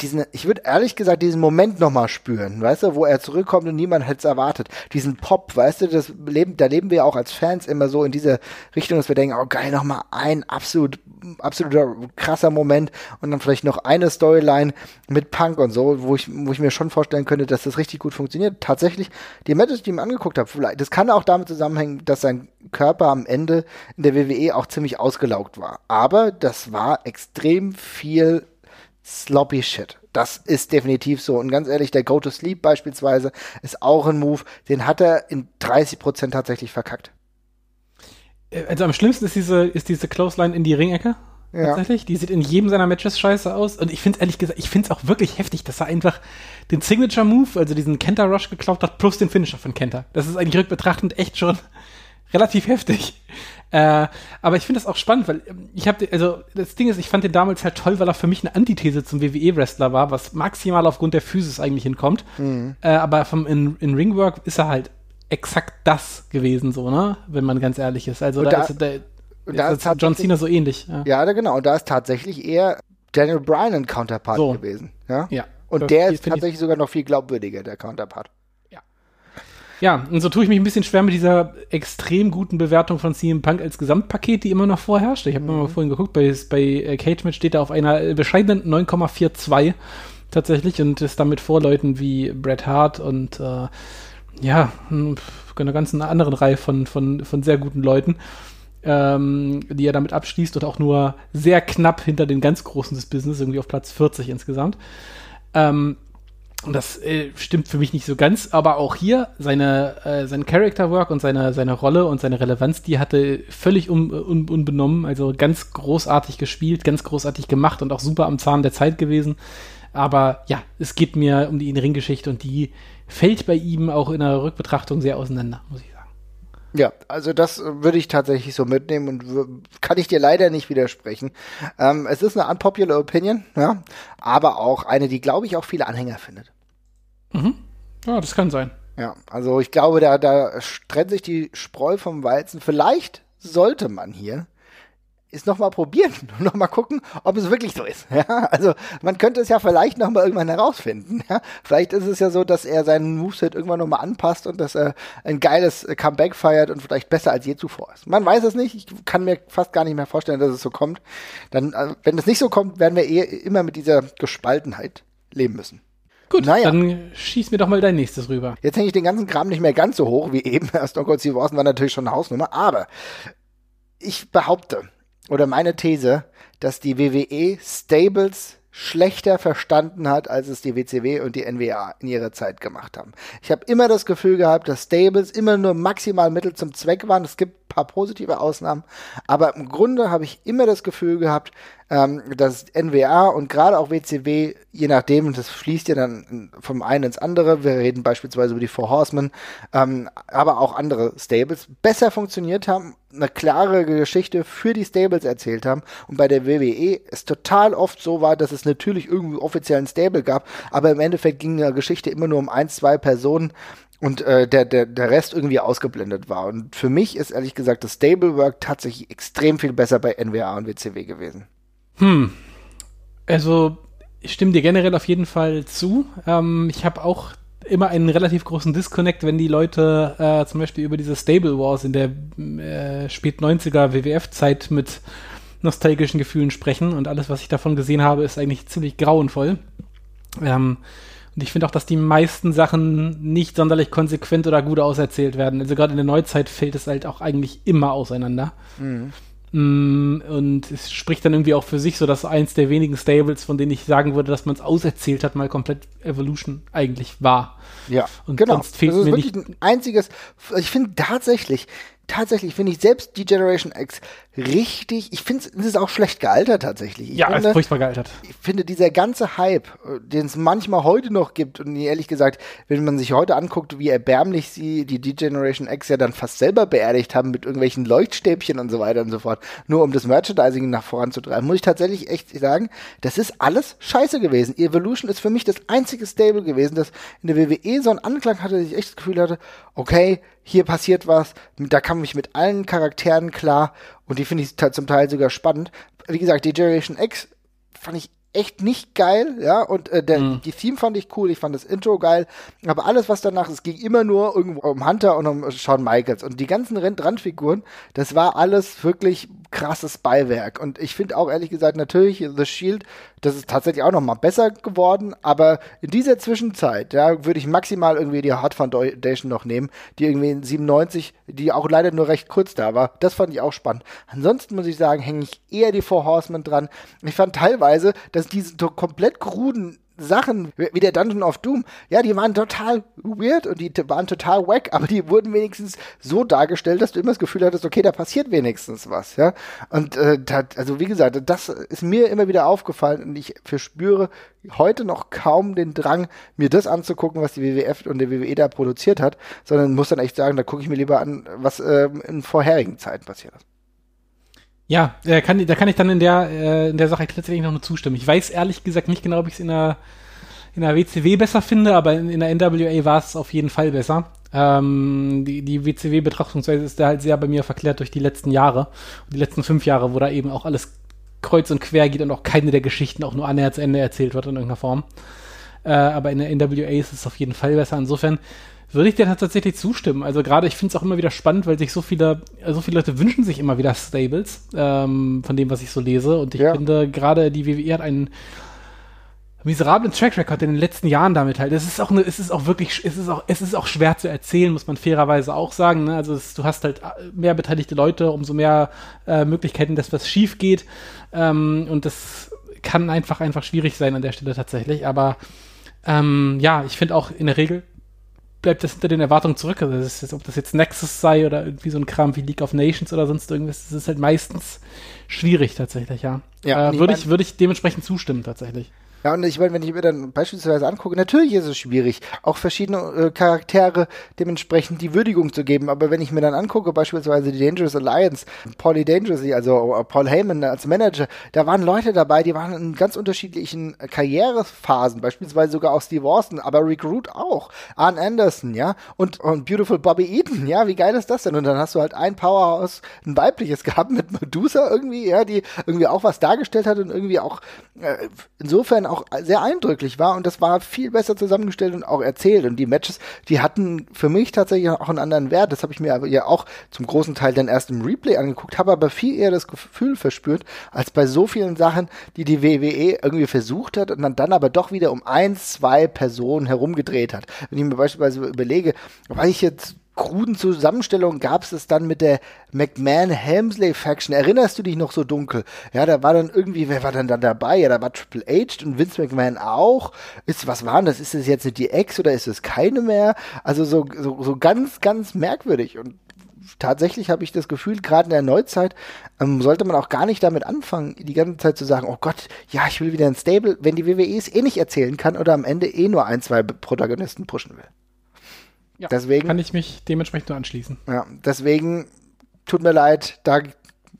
[SPEAKER 2] diesen, ich würde ehrlich gesagt diesen Moment noch mal spüren, weißt du, wo er zurückkommt und niemand hätte es erwartet. Diesen Pop, weißt du, das leben, da leben wir auch als Fans immer so in diese Richtung, dass wir denken, oh geil, noch mal ein absolut, absoluter krasser Moment und dann vielleicht noch eine Storyline mit Punk und so, wo ich, wo ich mir schon vorstellen könnte, dass das richtig gut funktioniert. Tatsächlich, die Matches, die ich mir angeguckt habe, vielleicht, das kann auch damit zusammenhängen, dass sein Körper am Ende in der WWE auch ziemlich ausgelaugt war. Aber das war extrem viel sloppy shit. Das ist definitiv so. Und ganz ehrlich, der Go to Sleep beispielsweise ist auch ein Move, den hat er in 30 Prozent tatsächlich verkackt.
[SPEAKER 3] Äh, also am schlimmsten ist diese, ist diese Clothesline in die Ringecke. Ja. Tatsächlich. Die sieht in jedem seiner Matches scheiße aus. Und ich finde es ehrlich gesagt, ich finde es auch wirklich heftig, dass er einfach den Signature Move, also diesen Kenta Rush geklaut hat, plus den Finisher von Kenta. Das ist eigentlich rückbetrachtend echt schon (laughs) relativ heftig. Äh, aber ich finde das auch spannend, weil ich habe, also das Ding ist, ich fand den damals halt toll, weil er für mich eine Antithese zum WWE-Wrestler war, was maximal aufgrund der Physis eigentlich hinkommt. Mhm. Äh, aber vom in, in Ringwork ist er halt exakt das gewesen, so, ne? Wenn man ganz ehrlich ist. Also da, da, ist, da, da ist, John Cena so ähnlich.
[SPEAKER 2] Ja. ja, genau. Und da ist tatsächlich eher Daniel Bryan ein Counterpart so. gewesen. Ja.
[SPEAKER 3] ja.
[SPEAKER 2] Und der ist tatsächlich sogar noch viel glaubwürdiger, der Counterpart.
[SPEAKER 3] Ja. Ja, und so tue ich mich ein bisschen schwer mit dieser extrem guten Bewertung von CM Punk als Gesamtpaket, die immer noch vorherrscht. Ich habe mhm. mal vorhin geguckt, bei, bei äh, Cage Match steht er auf einer bescheidenen 9,42 tatsächlich und ist damit vor Leuten wie Bret Hart und äh, ja, einer ganzen anderen Reihe von, von, von sehr guten Leuten ähm, die er damit abschließt und auch nur sehr knapp hinter den ganz Großen des Business, irgendwie auf Platz 40 insgesamt. Ähm, und das äh, stimmt für mich nicht so ganz, aber auch hier seine, äh, sein Character Work und seine, seine Rolle und seine Relevanz, die hatte völlig un, un, unbenommen, also ganz großartig gespielt, ganz großartig gemacht und auch super am Zahn der Zeit gewesen. Aber ja, es geht mir um die Ringgeschichte und die fällt bei ihm auch in der Rückbetrachtung sehr auseinander, muss ich sagen.
[SPEAKER 2] Ja, also das würde ich tatsächlich so mitnehmen und kann ich dir leider nicht widersprechen. Ähm, es ist eine unpopular Opinion, ja, aber auch eine, die, glaube ich, auch viele Anhänger findet.
[SPEAKER 3] Mhm. Ja, das kann sein.
[SPEAKER 2] Ja, also ich glaube, da, da trennt sich die Spreu vom Weizen. Vielleicht sollte man hier ist noch mal probieren (laughs) und noch mal gucken, ob es wirklich so ist. (laughs) Ja, also man könnte es ja vielleicht noch mal irgendwann herausfinden. (laughs) Ja, vielleicht ist es ja so, dass er seinen Moveset irgendwann noch mal anpasst und dass er ein geiles Comeback feiert und vielleicht besser als je zuvor ist. Man weiß es nicht. Ich kann mir fast gar nicht mehr vorstellen, dass es so kommt. Dann, äh, wenn es nicht so kommt, werden wir eh immer mit dieser Gespaltenheit leben müssen.
[SPEAKER 3] Gut, naja. dann schieß mir doch mal dein nächstes rüber.
[SPEAKER 2] Jetzt hänge ich den ganzen Kram nicht mehr ganz so hoch wie eben. Stone Cold Steve Austin war natürlich schon eine Hausnummer, aber ich behaupte, oder meine These, dass die WWE Stables schlechter verstanden hat, als es die WCW und die NWA in ihrer Zeit gemacht haben. Ich habe immer das Gefühl gehabt, dass Stables immer nur maximal Mittel zum Zweck waren. Es gibt ein paar positive Ausnahmen, aber im Grunde habe ich immer das Gefühl gehabt, ähm, dass NWA und gerade auch WCW, je nachdem, das fließt ja dann vom einen ins andere, wir reden beispielsweise über die Four Horsemen, ähm, aber auch andere Stables, besser funktioniert haben, eine klare Geschichte für die Stables erzählt haben und bei der WWE es total oft so war, dass es natürlich irgendwie offiziellen Stable gab, aber im Endeffekt ging eine Geschichte immer nur um ein, zwei Personen und äh, der, der, der Rest irgendwie ausgeblendet war. Und für mich ist ehrlich gesagt das Stable Work tatsächlich extrem viel besser bei NWA und WCW gewesen.
[SPEAKER 3] Hm. Also, ich stimme dir generell auf jeden Fall zu. Ähm, ich habe auch immer einen relativ großen Disconnect, wenn die Leute äh, zum Beispiel über diese Stable Wars in der äh, spät 90er WWF-Zeit mit nostalgischen Gefühlen sprechen und alles, was ich davon gesehen habe, ist eigentlich ziemlich grauenvoll. Ähm, und ich finde auch, dass die meisten Sachen nicht sonderlich konsequent oder gut auserzählt werden. Also gerade in der Neuzeit fällt es halt auch eigentlich immer auseinander. Mhm. Mm, und es spricht dann irgendwie auch für sich so, dass eins der wenigen Stables, von denen ich sagen würde, dass man es auserzählt hat, mal komplett Evolution eigentlich war.
[SPEAKER 2] Ja, und genau. Sonst fehlt das ist mir wirklich nicht ein einziges, ich finde tatsächlich, tatsächlich finde ich selbst die Generation X richtig, ich finde es ist auch schlecht gealtert tatsächlich. Ich
[SPEAKER 3] ja,
[SPEAKER 2] finde,
[SPEAKER 3] ist furchtbar gealtert.
[SPEAKER 2] Ich finde dieser ganze Hype, äh, den es manchmal heute noch gibt und ehrlich gesagt, wenn man sich heute anguckt, wie erbärmlich sie die D-Generation X ja dann fast selber beerdigt haben mit irgendwelchen Leuchtstäbchen und so weiter und so fort, nur um das Merchandising nach voranzutreiben, muss ich tatsächlich echt sagen, das ist alles scheiße gewesen. Evolution ist für mich das einzige Stable gewesen, das in der WWE so einen Anklang hatte, dass ich echt das Gefühl hatte, okay, hier passiert was, da kam ich mit allen Charakteren klar und die finde ich zum Teil sogar spannend. Wie gesagt, die Generation X fand ich echt nicht geil, ja, und äh, der, mhm. die Theme fand ich cool, ich fand das Intro geil, aber alles, was danach, es ging immer nur irgendwo um Hunter und um Shawn Michaels und die ganzen Randfiguren, das war alles wirklich krasses Beiwerk und ich finde auch ehrlich gesagt natürlich The Shield, das ist tatsächlich auch noch mal besser geworden, aber in dieser Zwischenzeit, ja, würde ich maximal irgendwie die Hard Foundation noch nehmen, die irgendwie in 97, die auch leider nur recht kurz da war, das fand ich auch spannend. Ansonsten muss ich sagen, hänge ich eher die Four Horsemen dran. Ich fand teilweise, dass diese komplett kruden Sachen, wie der Dungeon of Doom, ja, die waren total weird und die waren total wack, aber die wurden wenigstens so dargestellt, dass du immer das Gefühl hattest, okay, da passiert wenigstens was, ja. Und äh, dat, also wie gesagt, das ist mir immer wieder aufgefallen und ich verspüre heute noch kaum den Drang, mir das anzugucken, was die WWF und der WWE da produziert hat, sondern muss dann echt sagen, da gucke ich mir lieber an, was äh, in vorherigen Zeiten passiert ist.
[SPEAKER 3] Ja, äh, kann, da kann ich dann in der, äh, in der Sache tatsächlich noch nur zustimmen. Ich weiß ehrlich gesagt nicht genau, ob ich es in der, in der WCW besser finde, aber in, in der NWA war es auf jeden Fall besser. Ähm, die, die WCW-Betrachtungsweise ist da halt sehr bei mir verklärt durch die letzten Jahre. Die letzten fünf Jahre, wo da eben auch alles kreuz und quer geht und auch keine der Geschichten auch nur annähernd zu Ende erzählt wird in irgendeiner Form. Äh, aber in der NWA ist es auf jeden Fall besser. Insofern würde ich dir tatsächlich zustimmen. Also gerade, ich finde es auch immer wieder spannend, weil sich so viele, so viele Leute wünschen sich immer wieder Stables, ähm, von dem, was ich so lese. Und ich ja. finde, gerade die WWE hat einen miserablen Track Record in den letzten Jahren damit halt. Es ist auch, eine, es ist auch wirklich, es ist auch, es ist auch schwer zu erzählen, muss man fairerweise auch sagen. Ne? Also es, du hast halt mehr beteiligte Leute, umso mehr äh, Möglichkeiten, dass was schief geht. Ähm, und das kann einfach, einfach schwierig sein an der Stelle tatsächlich. Aber ähm, ja, ich finde auch in der Regel bleibt das hinter den Erwartungen zurück. Also das ist, ob das jetzt Nexus sei oder irgendwie so ein Kram wie League of Nations oder sonst irgendwas, das ist halt meistens schwierig tatsächlich, ja. ja äh, Würde ich, würd ich dementsprechend zustimmen tatsächlich.
[SPEAKER 2] Ja, und ich meine, wenn ich mir dann beispielsweise angucke, natürlich ist es schwierig, auch verschiedene äh, Charaktere dementsprechend die Würdigung zu geben. Aber wenn ich mir dann angucke, beispielsweise die Dangerous Alliance, Paulie Dangerously, also äh, Paul Heyman als Manager, da waren Leute dabei, die waren in ganz unterschiedlichen Karrierephasen, beispielsweise sogar auch Steve Austin, aber Rick Root auch, Arn Anderson, ja, und, und Beautiful Bobby Eaton, ja, wie geil ist das denn? Und dann hast du halt ein Powerhouse, ein weibliches (laughs) gehabt mit Medusa irgendwie, ja, die irgendwie auch was dargestellt hat und irgendwie auch äh, insofern auch sehr eindrücklich war und das war viel besser zusammengestellt und auch erzählt. Und die Matches, die hatten für mich tatsächlich auch einen anderen Wert. Das habe ich mir aber ja auch zum großen Teil dann erst im Replay angeguckt, habe aber viel eher das Gefühl verspürt, als bei so vielen Sachen, die die WWE irgendwie versucht hat und dann, aber doch wieder um ein, zwei Personen herumgedreht hat. Wenn ich mir beispielsweise überlege, weil ich jetzt kruden Zusammenstellung gab es dann mit der McMahon-Helmsley-Faction. Erinnerst du dich noch so dunkel? Ja, da war dann irgendwie, wer war dann da dabei? Ja, da war Triple H und Vince McMahon auch. Ist, was waren das? Ist das jetzt die Ex oder ist es keine mehr? Also so, so, so ganz, ganz merkwürdig. Und tatsächlich habe ich das Gefühl, gerade in der Neuzeit ähm, sollte man auch gar nicht damit anfangen, die ganze Zeit zu sagen, oh Gott, ja, ich will wieder ein Stable, wenn die WWE es eh nicht erzählen kann oder am Ende eh nur ein, zwei Protagonisten pushen will.
[SPEAKER 3] Ja, deswegen kann ich mich dementsprechend nur anschließen.
[SPEAKER 2] Ja, deswegen tut mir leid, da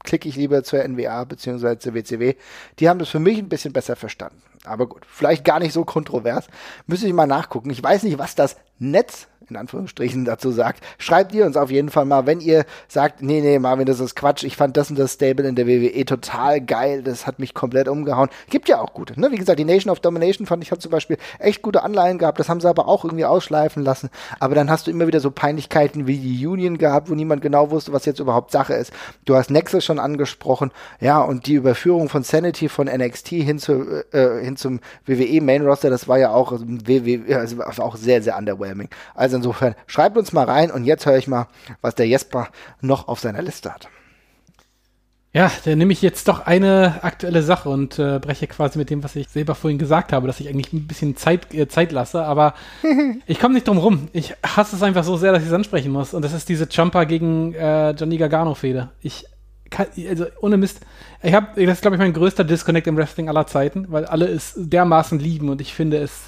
[SPEAKER 2] klicke ich lieber zur NWA bzw. zur WCW. Die haben das für mich ein bisschen besser verstanden. Aber gut, vielleicht gar nicht so kontrovers. Müsste ich mal nachgucken. Ich weiß nicht, was das Netz in Anführungsstrichen dazu sagt. Schreibt ihr uns auf jeden Fall mal, wenn ihr sagt, nee, nee, Marvin, das ist Quatsch. Ich fand das und das Stable in der WWE total geil. Das hat mich komplett umgehauen. Gibt ja auch gute. Ne? Wie gesagt, die Nation of Domination fand ich hat zum Beispiel echt gute Anleihen gehabt. Das haben sie aber auch irgendwie ausschleifen lassen. Aber dann hast du immer wieder so Peinlichkeiten wie die Union gehabt, wo niemand genau wusste, was jetzt überhaupt Sache ist. Du hast Nexus schon angesprochen. Ja, und die Überführung von Sanity von NXT hin, zu, äh, hin zum WWE Main Roster, das war ja auch, WWE, also auch sehr, sehr underwhelming. Also insofern schreibt uns mal rein und jetzt höre ich mal, was der Jesper noch auf seiner Liste hat.
[SPEAKER 3] Ja, dann nehme ich jetzt doch eine aktuelle Sache und äh, breche quasi mit dem, was ich selber vorhin gesagt habe, dass ich eigentlich ein bisschen Zeit, äh, Zeit lasse, aber (laughs) ich komme nicht drum rum. Ich hasse es einfach so sehr, dass ich es ansprechen muss. Und das ist diese Jumper gegen äh, Johnny Gargano-Fehde. Ich kann, also ohne Mist, ich habe, das ist glaube ich mein größter Disconnect im Wrestling aller Zeiten, weil alle es dermaßen lieben und ich finde es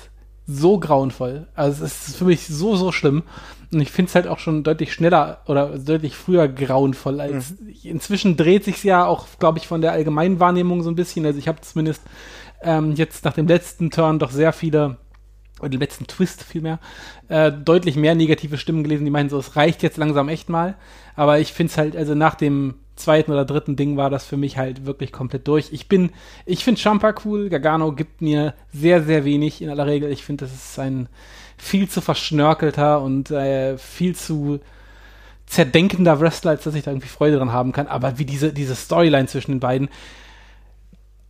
[SPEAKER 3] so grauenvoll. Also es ist für mich so, so schlimm. Und ich finde es halt auch schon deutlich schneller oder deutlich früher grauenvoll als mhm. inzwischen dreht sich ja auch, glaube ich, von der allgemeinen Wahrnehmung so ein bisschen. Also ich habe zumindest ähm, jetzt nach dem letzten Turn doch sehr viele dem letzten Twist vielmehr, äh, deutlich mehr negative Stimmen gelesen, die meinen so, es reicht jetzt langsam echt mal. Aber ich finde es halt, also nach dem zweiten oder dritten Ding war das für mich halt wirklich komplett durch. Ich bin, ich finde Champa cool. Gargano gibt mir sehr, sehr wenig in aller Regel. Ich finde, das ist ein viel zu verschnörkelter und äh, viel zu zerdenkender Wrestler, als dass ich da irgendwie Freude dran haben kann. Aber wie diese, diese Storyline zwischen den beiden,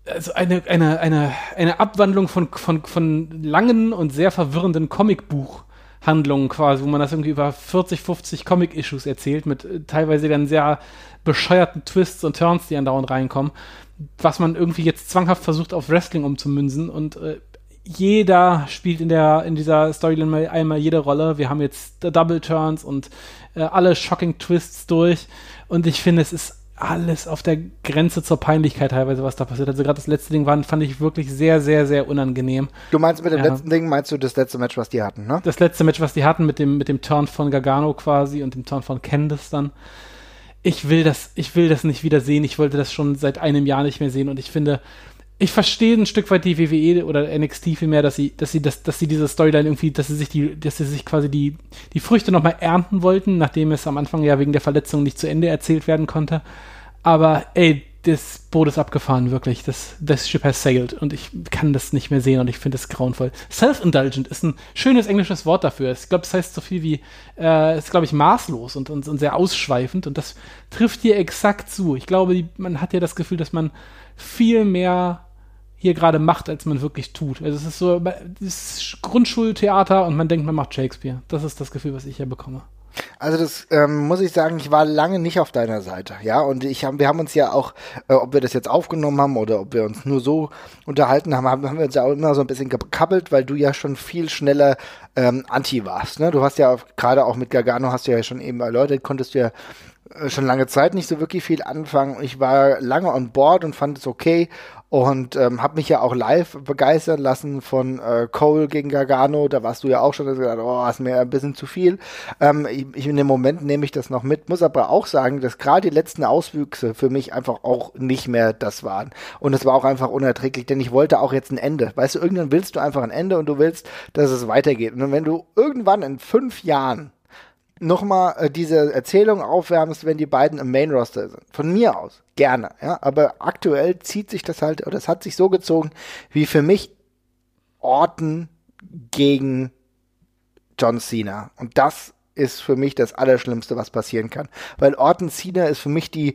[SPEAKER 3] also eine, eine, eine, eine Abwandlung von, von, von langen und sehr verwirrenden Comicbuch Handlungen quasi, wo man das irgendwie über 40, 50 Comic-Issues erzählt, mit äh, teilweise dann sehr bescheuerten Twists und Turns, die andauernd reinkommen, was man irgendwie jetzt zwanghaft versucht auf Wrestling umzumünzen und äh, jeder spielt in der in dieser Storyline einmal jede Rolle. Wir haben jetzt Double Turns und äh, alle Shocking Twists durch und ich finde, es ist alles auf der Grenze zur Peinlichkeit teilweise, was da passiert. Also gerade das letzte Ding war, fand ich wirklich sehr, sehr, sehr unangenehm.
[SPEAKER 2] Du meinst mit dem ja. letzten Ding, meinst du das letzte Match, was die hatten, ne?
[SPEAKER 3] Das letzte Match, was die hatten mit dem, mit dem Turn von Gargano quasi und dem Turn von Candice dann. Ich will das, ich will das nicht wieder sehen. Ich wollte das schon seit einem Jahr nicht mehr sehen und ich finde, ich verstehe ein Stück weit die WWE oder NXT vielmehr, dass sie, dass sie, das, dass sie diese Storyline irgendwie, dass sie sich die, dass sie sich quasi die, die Früchte nochmal ernten wollten, nachdem es am Anfang ja wegen der Verletzung nicht zu Ende erzählt werden konnte. Aber ey, das Boot ist abgefahren, wirklich. Das, das Ship has sailed und ich kann das nicht mehr sehen und ich finde es grauenvoll. Self-indulgent ist ein schönes englisches Wort dafür. Ich glaube, das heißt so viel wie, äh, ist glaube ich maßlos und, und, und, sehr ausschweifend und das trifft hier exakt zu. Ich glaube, man hat ja das Gefühl, dass man viel mehr hier gerade macht, als man wirklich tut. Also es ist so, es ist Grundschultheater und man denkt, man macht Shakespeare. Das ist das Gefühl, was ich hier bekomme.
[SPEAKER 2] Also das ähm, muss ich sagen, ich war lange nicht auf deiner Seite, ja, und ich hab, wir haben uns ja auch, äh, ob wir das jetzt aufgenommen haben oder ob wir uns nur so unterhalten haben, haben, haben wir uns ja auch immer so ein bisschen gekappelt, weil du ja schon viel schneller ähm, anti warst, ne? Du hast ja gerade auch mit Gargano hast du ja schon eben erläutert, konntest du ja schon lange Zeit nicht so wirklich viel anfangen. Ich war lange on board und fand es okay und ähm, habe mich ja auch live begeistern lassen von äh, Cole gegen Gargano. Da warst du ja auch schon, dass gesagt, oh, ist mir ein bisschen zu viel. Ähm, ich, in dem Moment nehme ich das noch mit, muss aber auch sagen, dass gerade die letzten Auswüchse für mich einfach auch nicht mehr das waren. Und es war auch einfach unerträglich, denn ich wollte auch jetzt ein Ende. Weißt du, irgendwann willst du einfach ein Ende und du willst, dass es weitergeht. Und wenn du irgendwann in fünf Jahren nochmal äh, diese Erzählung aufwärmst, wenn die beiden im Main Roster sind. Von mir aus, gerne, ja. Aber aktuell zieht sich das halt, oder es hat sich so gezogen, wie für mich Orton gegen John Cena. Und das ist für mich das Allerschlimmste, was passieren kann. Weil Orton Cena ist für mich die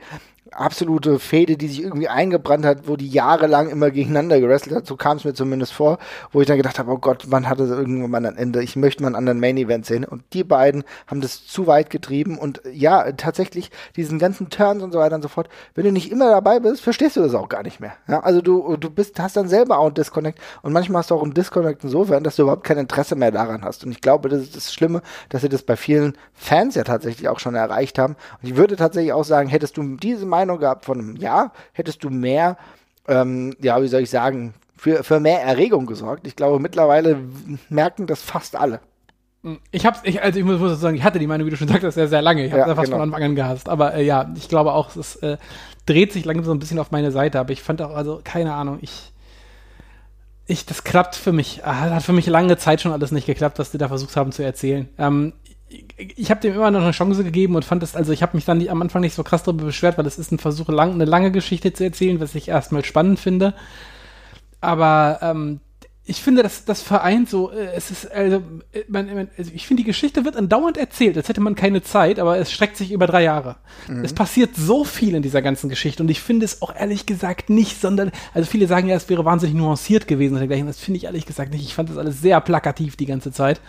[SPEAKER 2] absolute Fehde, die sich irgendwie eingebrannt hat, wo die jahrelang immer gegeneinander gerestelt hat. So kam es mir zumindest vor, wo ich dann gedacht habe, oh Gott, wann hat es irgendwann mal ein Ende? Ich möchte mal einen anderen Main Event sehen. Und die beiden haben das zu weit getrieben. Und ja, tatsächlich, diesen ganzen Turns und so weiter und so fort, wenn du nicht immer dabei bist, verstehst du das auch gar nicht mehr. Ja, also du, du bist, hast dann selber auch einen Disconnect. Und manchmal hast du auch einen Disconnect insofern, dass du überhaupt kein Interesse mehr daran hast. Und ich glaube, das ist das Schlimme, dass sie das bei vielen Fans ja tatsächlich auch schon erreicht haben. Und ich würde tatsächlich auch sagen, hättest du diese Meinung gehabt von einem Jahr, hättest du mehr, ähm, ja, wie soll ich sagen, für, für mehr Erregung gesorgt. Ich glaube, mittlerweile merken das fast alle.
[SPEAKER 3] Ich hab's, ich, also ich muss, muss sagen, ich hatte die Meinung, wie du schon sagst, sehr, sehr lange. Ich habe ja, fast genau. von Anfang an gehasst. Aber äh, ja, ich glaube auch, es äh, dreht sich langsam so ein bisschen auf meine Seite. Aber ich fand auch, also, keine Ahnung, ich, ich, das klappt für mich. Ah, hat für mich lange Zeit schon alles nicht geklappt, was die da versucht haben zu erzählen. Ähm, ich habe dem immer noch eine Chance gegeben und fand es, also ich habe mich dann nicht, am Anfang nicht so krass darüber beschwert, weil es ist ein Versuch, lang, eine lange Geschichte zu erzählen, was ich erstmal spannend finde. Aber ähm, ich finde, dass das vereint so, äh, es ist, also, äh, man, man, also ich finde, die Geschichte wird andauernd erzählt, als hätte man keine Zeit, aber es streckt sich über drei Jahre. Mhm. Es passiert so viel in dieser ganzen Geschichte und ich finde es auch ehrlich gesagt nicht, sondern, also viele sagen ja, es wäre wahnsinnig nuanciert gewesen und dergleichen. Das finde ich ehrlich gesagt nicht. Ich fand das alles sehr plakativ die ganze Zeit.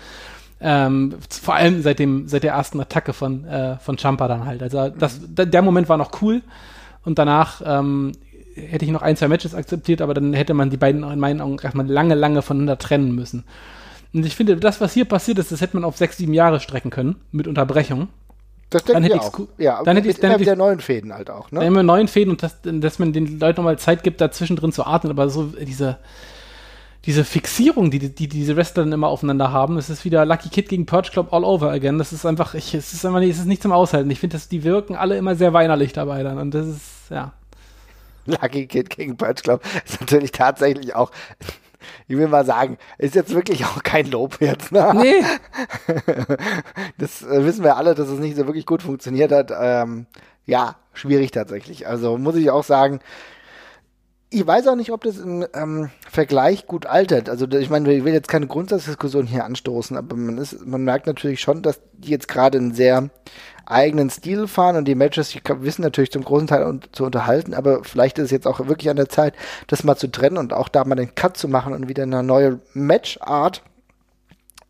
[SPEAKER 3] Ähm, vor allem seit dem, seit der ersten Attacke von, äh, von Champa dann halt. Also das, mhm. der Moment war noch cool und danach ähm, hätte ich noch ein, zwei Matches akzeptiert, aber dann hätte man die beiden in meinen Augen erstmal lange, lange voneinander trennen müssen. Und ich finde, das, was hier passiert ist, das hätte man auf sechs, sieben Jahre strecken können, mit Unterbrechung.
[SPEAKER 2] Das denke ich auch. Ja,
[SPEAKER 3] dann hätte ich dann
[SPEAKER 2] hätte immer wieder neuen Fäden halt auch,
[SPEAKER 3] ne? Dann immer neuen Fäden und das, dass man den Leuten nochmal Zeit gibt, dazwischen drin zu atmen, aber so diese, diese Fixierung, die, die diese Wrestler dann immer aufeinander haben, es ist wieder Lucky Kid gegen Purge Club all over again. Das ist einfach, ich, es ist einfach nicht, es ist nicht zum Aushalten. Ich finde, dass die wirken alle immer sehr weinerlich dabei dann und das ist, ja.
[SPEAKER 2] Lucky Kid gegen Purge Club ist natürlich tatsächlich auch, ich will mal sagen, ist jetzt wirklich auch kein Lob jetzt. Ne? Nee. Das äh, wissen wir alle, dass es nicht so wirklich gut funktioniert hat. Ähm, ja, schwierig tatsächlich. Also muss ich auch sagen, ich weiß auch nicht, ob das im ähm, Vergleich gut altert. Also ich meine, ich will jetzt keine Grundsatzdiskussion hier anstoßen, aber man ist, man merkt natürlich schon, dass die jetzt gerade einen sehr eigenen Stil fahren und die Matches, die wissen natürlich zum großen Teil un zu unterhalten, aber vielleicht ist es jetzt auch wirklich an der Zeit, das mal zu trennen und auch da mal den Cut zu machen und wieder eine neue Matchart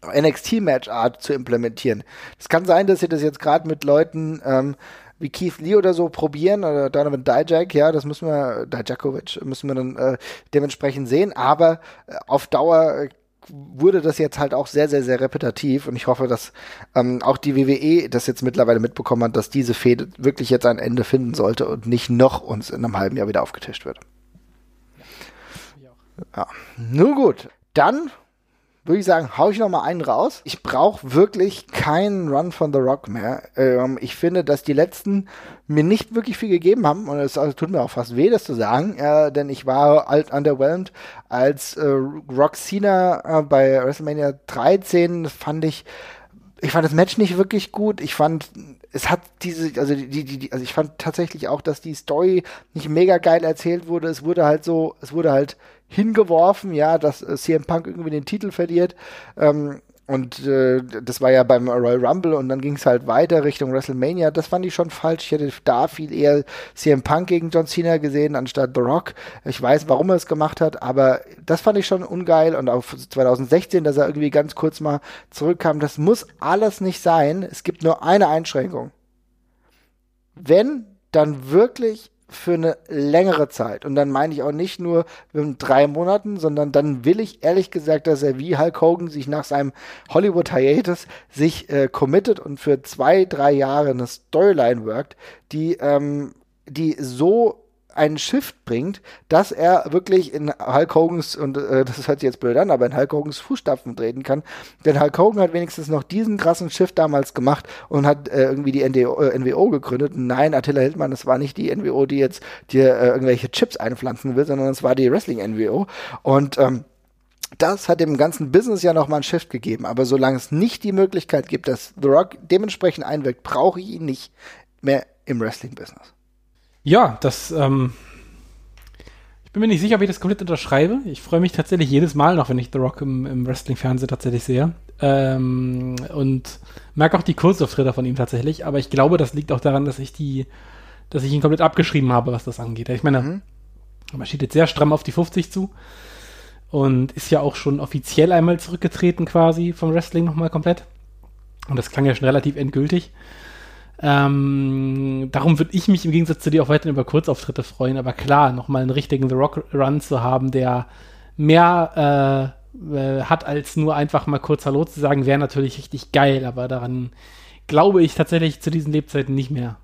[SPEAKER 2] NXT-Matchart zu implementieren. Es kann sein, dass sie das jetzt gerade mit Leuten ähm, wie Keith Lee oder so probieren oder Donovan Dijak, ja, das müssen wir, Dijakovic, müssen wir dann äh, dementsprechend sehen, aber äh, auf Dauer äh, wurde das jetzt halt auch sehr, sehr, sehr repetitiv und ich hoffe, dass ähm, auch die WWE das jetzt mittlerweile mitbekommen hat, dass diese Fehde wirklich jetzt ein Ende finden sollte und nicht noch uns in einem halben Jahr wieder aufgetischt wird. Ja. Nun gut, dann würde ich sagen, hau ich noch mal einen raus. Ich brauche wirklich keinen Run von The Rock mehr. Ähm, ich finde, dass die letzten mir nicht wirklich viel gegeben haben und es also, tut mir auch fast weh, das zu sagen, äh, denn ich war alt underwhelmed, als äh, Rock Cena äh, bei WrestleMania 13 fand ich ich fand das Match nicht wirklich gut. Ich fand, es hat diese, also die, die, die, also ich fand tatsächlich auch, dass die Story nicht mega geil erzählt wurde. Es wurde halt so, es wurde halt hingeworfen, ja, dass äh, CM Punk irgendwie den Titel verliert. Ähm, und äh, das war ja beim Royal Rumble und dann ging es halt weiter Richtung WrestleMania. Das fand ich schon falsch. Ich hätte da viel eher CM Punk gegen John Cena gesehen, anstatt The Rock. Ich weiß, warum er es gemacht hat, aber das fand ich schon ungeil. Und auf 2016, dass er irgendwie ganz kurz mal zurückkam, das muss alles nicht sein. Es gibt nur eine Einschränkung. Wenn dann wirklich für eine längere Zeit. Und dann meine ich auch nicht nur in drei Monaten, sondern dann will ich ehrlich gesagt, dass er wie Hulk Hogan sich nach seinem Hollywood Hiatus sich äh, committet und für zwei, drei Jahre eine Storyline workt, die, ähm, die so einen Shift bringt, dass er wirklich in Hulk Hogans, und äh, (laughs) das hört sich jetzt blöd an, aber in Hulk Hogans Fußstapfen treten kann. Denn Hulk Hogan hat wenigstens noch diesen krassen Shift damals gemacht und hat äh, irgendwie die NDO, äh, NWO gegründet. Nein, Attila Hildmann, das war nicht die NWO, die jetzt dir äh, irgendwelche Chips einpflanzen will, sondern es war die Wrestling-NWO. Und ähm, das hat dem ganzen Business ja nochmal einen Shift gegeben. Aber solange es nicht die Möglichkeit gibt, dass The Rock dementsprechend einwirkt, brauche ich ihn nicht mehr im Wrestling-Business.
[SPEAKER 3] Ja, das, ähm, ich bin mir nicht sicher, ob ich das komplett unterschreibe. Ich freue mich tatsächlich jedes Mal noch, wenn ich The Rock im, im Wrestling-Fernsehen tatsächlich sehe. Ähm, und merke auch die Kursauftritte von ihm tatsächlich. Aber ich glaube, das liegt auch daran, dass ich die, dass ich ihn komplett abgeschrieben habe, was das angeht. Ich meine,
[SPEAKER 2] Mhm.
[SPEAKER 3] man steht jetzt sehr stramm auf die 50 zu und ist ja auch schon offiziell einmal zurückgetreten quasi vom Wrestling nochmal komplett. Und das klang ja schon relativ endgültig. Ähm, darum würde ich mich im Gegensatz zu dir auch weiterhin über Kurzauftritte freuen. Aber klar, nochmal einen richtigen The Rock Run zu haben, der mehr äh, äh, hat als nur einfach mal kurz Hallo zu sagen, wäre natürlich richtig geil. Aber daran glaube ich tatsächlich zu diesen Lebzeiten nicht mehr.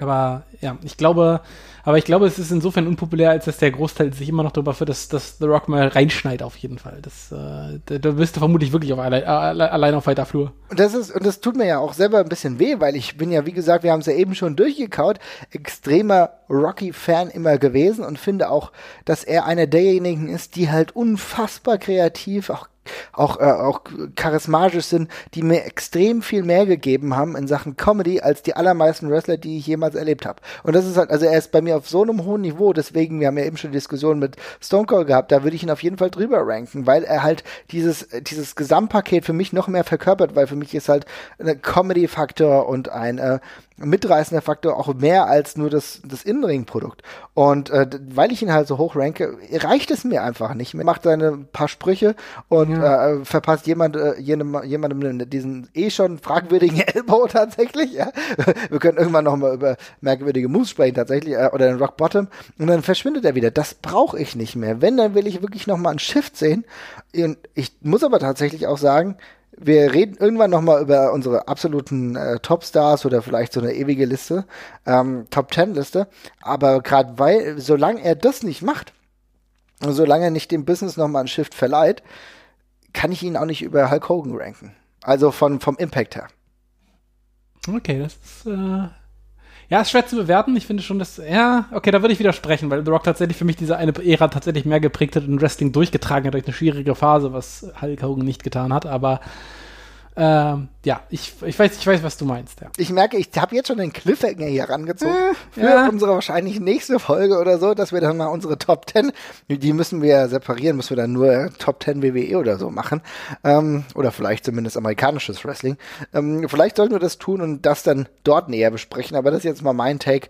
[SPEAKER 3] Aber ja, ich glaube, aber ich glaube, es ist insofern unpopulär, als dass der Großteil sich immer noch darüber führt, dass, dass The Rock mal reinschneit auf jeden Fall. Das, äh, da, bist du vermutlich wirklich auf allein, äh, allein auf weiter Flur.
[SPEAKER 2] Und das ist, und das tut mir ja auch selber ein bisschen weh, weil ich bin ja, wie gesagt, wir haben es ja eben schon durchgekaut, extremer Rocky-Fan immer gewesen und finde auch, dass er einer derjenigen ist, die halt unfassbar kreativ, auch auch, äh, auch charismatisch sind, die mir extrem viel mehr gegeben haben in Sachen Comedy als die allermeisten Wrestler, die ich jemals erlebt habe. Und das ist halt, also er ist bei mir auf so einem hohen Niveau, deswegen, wir haben ja eben schon Diskussionen mit Stone Cold gehabt, da würde ich ihn auf jeden Fall drüber ranken, weil er halt dieses, dieses Gesamtpaket für mich noch mehr verkörpert, weil für mich ist halt ein Comedy-Faktor und ein äh, mitreißender Faktor auch mehr als nur das, das Innenring-Produkt. Und äh, weil ich ihn halt so hoch ranke, reicht es mir einfach nicht mehr. Macht seine paar Sprüche und ja. äh, verpasst jemand, äh, jemandem, jemandem diesen eh schon fragwürdigen (laughs) Elbow tatsächlich. Ja? Wir können irgendwann noch mal über merkwürdige Moves sprechen tatsächlich äh, oder den Rock Bottom und dann verschwindet er wieder. Das brauche ich nicht mehr. Wenn, dann will ich wirklich noch mal einen Shift sehen. Und ich muss aber tatsächlich auch sagen, wir reden irgendwann nochmal über unsere absoluten äh, Topstars oder vielleicht so eine ewige Liste, ähm, Top Ten Liste. Aber gerade weil, solange er das nicht macht, solange er nicht dem Business nochmal einen Shift verleiht, kann ich ihn auch nicht über Hulk Hogan ranken. Also von, vom Impact her.
[SPEAKER 3] Okay, das ist, äh, ja, ist schwer zu bewerten. Ich finde schon, dass, ja, okay, da würde ich widersprechen, weil The Rock tatsächlich für mich diese eine Ära tatsächlich mehr geprägt hat und Wrestling durchgetragen hat durch eine schwierige Phase, was Hulk Hogan nicht getan hat, aber ähm, ja, ich, ich, weiß, ich weiß, was du meinst. Ja.
[SPEAKER 2] Ich merke, ich habe jetzt schon den Cliffhanger hier rangezogen
[SPEAKER 3] Äh,
[SPEAKER 2] für
[SPEAKER 3] ja.
[SPEAKER 2] unsere wahrscheinlich nächste Folge oder so, dass wir dann mal unsere Top 10, die müssen wir separieren, müssen wir dann nur äh, Top 10 WWE oder so machen. Ähm, oder vielleicht zumindest amerikanisches Wrestling. Ähm, vielleicht sollten wir das tun und das dann dort näher besprechen, aber das ist jetzt mal mein Take.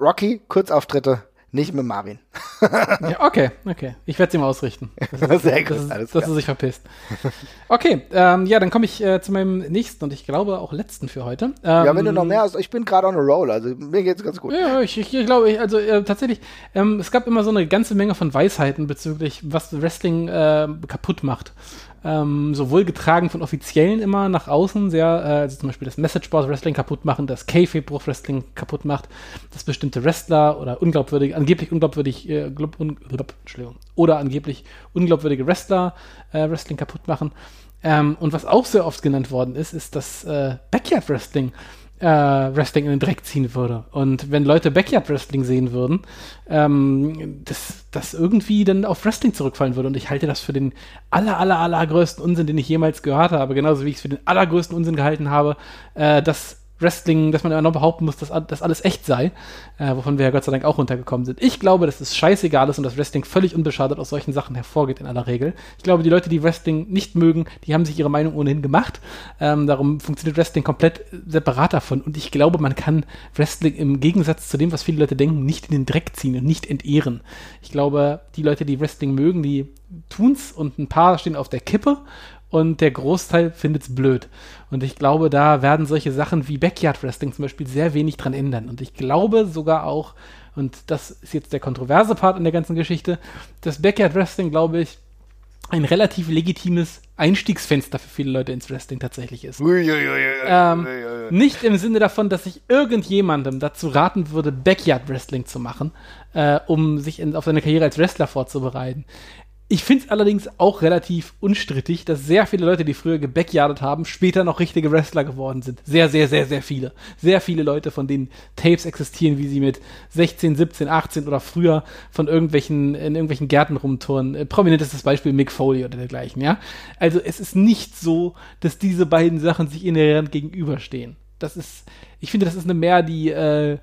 [SPEAKER 2] Rocky, Kurzauftritte, nicht mit Marvin.
[SPEAKER 3] ja okay, okay. Ich werde es ihm ausrichten. (laughs) Das
[SPEAKER 2] Sehr gut,
[SPEAKER 3] ist,
[SPEAKER 2] alles
[SPEAKER 3] dass er sich verpisst. Okay, ähm, ja, dann komme ich äh, zu meinem nächsten und ich glaube auch letzten für heute. Ähm,
[SPEAKER 2] Ja, wenn du noch mehr hast, ich bin gerade on a roll, also mir geht's ganz gut.
[SPEAKER 3] Ja, ich, ich, ich glaube, ich, also äh, tatsächlich, ähm, es gab immer so eine ganze Menge von Weisheiten bezüglich, was Wrestling äh, kaputt macht. Ähm, sowohl getragen von Offiziellen immer nach außen, sehr, äh, also zum Beispiel das Messageboard Wrestling kaputt machen, das Kayfabe Wrestling kaputt macht, dass bestimmte Wrestler oder unglaubwürdig, angeblich unglaubwürdig, äh, glaub, un, glaub, oder angeblich unglaubwürdige Wrestler äh, Wrestling kaputt machen. Ähm, und was auch sehr oft genannt worden ist, ist das äh, Backyard Wrestling äh, Wrestling in den Dreck ziehen würde. Und wenn Leute Backyard Wrestling sehen würden, ähm, dass das irgendwie dann auf Wrestling zurückfallen würde. Und ich halte das für den aller, aller, allergrößten Unsinn, den ich jemals gehört habe. Genauso wie ich es für den allergrößten Unsinn gehalten habe, äh, dass Wrestling, dass man immer noch behaupten muss, dass das alles echt sei, äh, wovon wir ja Gott sei Dank auch runtergekommen sind. Ich glaube, dass es scheißegal ist und dass Wrestling völlig unbeschadet aus solchen Sachen hervorgeht in aller Regel. Ich glaube, die Leute, die Wrestling nicht mögen, die haben sich ihre Meinung ohnehin gemacht. Ähm, darum funktioniert Wrestling komplett separat davon. Und ich glaube, man kann Wrestling im Gegensatz zu dem, was viele Leute denken, nicht in den Dreck ziehen und nicht entehren. Ich glaube, die Leute, die Wrestling mögen, die tun's und ein paar stehen auf der Kippe und der Großteil findet's blöd. Und ich glaube, da werden solche Sachen wie Backyard Wrestling zum Beispiel sehr wenig dran ändern. Und ich glaube sogar auch, und das ist jetzt der kontroverse Part in der ganzen Geschichte, dass Backyard Wrestling, glaube ich, ein relativ legitimes Einstiegsfenster für viele Leute ins Wrestling tatsächlich ist. Ähm, nicht im Sinne davon, dass ich irgendjemandem dazu raten würde, Backyard Wrestling zu machen, äh, um sich in, auf seine Karriere als Wrestler vorzubereiten. Ich finde es allerdings auch relativ unstrittig, dass sehr viele Leute, die früher gebackyardet haben, später noch richtige Wrestler geworden sind. Sehr, sehr, sehr, sehr viele. Sehr viele Leute, von denen Tapes existieren, wie sie mit 16, 17, 18 oder früher von irgendwelchen, in irgendwelchen Gärten rumtouren. Äh, Prominent ist das Beispiel Mick Foley oder dergleichen, ja. Also es ist nicht so, dass diese beiden Sachen sich inhärent gegenüberstehen. Das ist, ich finde, das ist eine mehr, die, äh,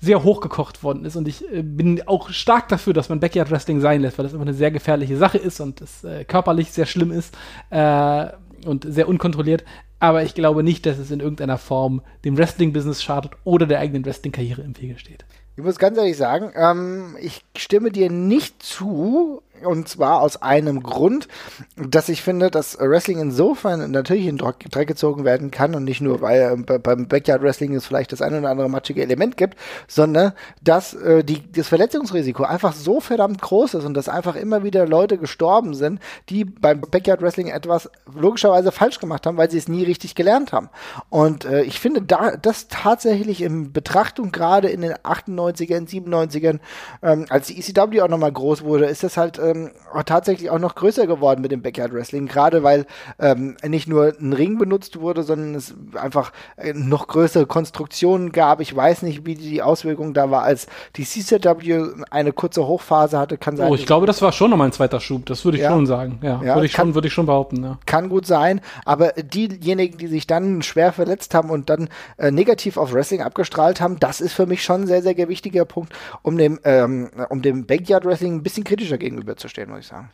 [SPEAKER 3] sehr hochgekocht worden ist und ich äh, bin auch stark dafür, dass man Backyard Wrestling sein lässt, weil das einfach eine sehr gefährliche Sache ist und es äh, körperlich sehr schlimm ist. Äh, und sehr unkontrolliert. Aber ich glaube nicht, dass es in irgendeiner Form dem Wrestling-Business schadet oder der eigenen Wrestling-Karriere im Wege steht.
[SPEAKER 2] Ich muss ganz ehrlich sagen, ähm, ich stimme dir nicht zu, und zwar aus einem Grund, dass ich finde, dass Wrestling insofern natürlich in Dreck gezogen werden kann und nicht nur, weil äh, beim Backyard Wrestling es vielleicht das ein oder andere matschige Element gibt, sondern dass äh, die, das Verletzungsrisiko einfach so verdammt groß ist und dass einfach immer wieder Leute gestorben sind, die beim Backyard Wrestling etwas logischerweise falsch gemacht haben, weil sie es nie richtig gelernt haben. Und äh, ich finde da das tatsächlich in Betrachtung gerade in den 98ern, 97ern, ähm, als die ECW auch nochmal groß wurde, ist das halt ähm, tatsächlich auch noch größer geworden mit dem Backyard Wrestling, gerade weil ähm, nicht nur ein Ring benutzt wurde, sondern es einfach äh, noch größere Konstruktionen gab. Ich weiß nicht, wie die Auswirkung da war, als die CCW eine kurze Hochphase hatte. Kann sein,
[SPEAKER 3] oh, ich glaube, das war schon nochmal ein zweiter Schub. Das würde ich ja. schon sagen. Ja, ja würde ich kann, schon, würde ich schon behaupten. Ja.
[SPEAKER 2] Kann gut sein, aber diejenigen, die sich dann schwer verletzt haben und dann äh, negativ auf Wrestling abgestrahlt haben, das ist für mich schon ein sehr, sehr wichtiger Punkt, um dem, ähm, um dem Backyard Wrestling ein bisschen kritischer gegenüber zu stehen, muss ich sagen.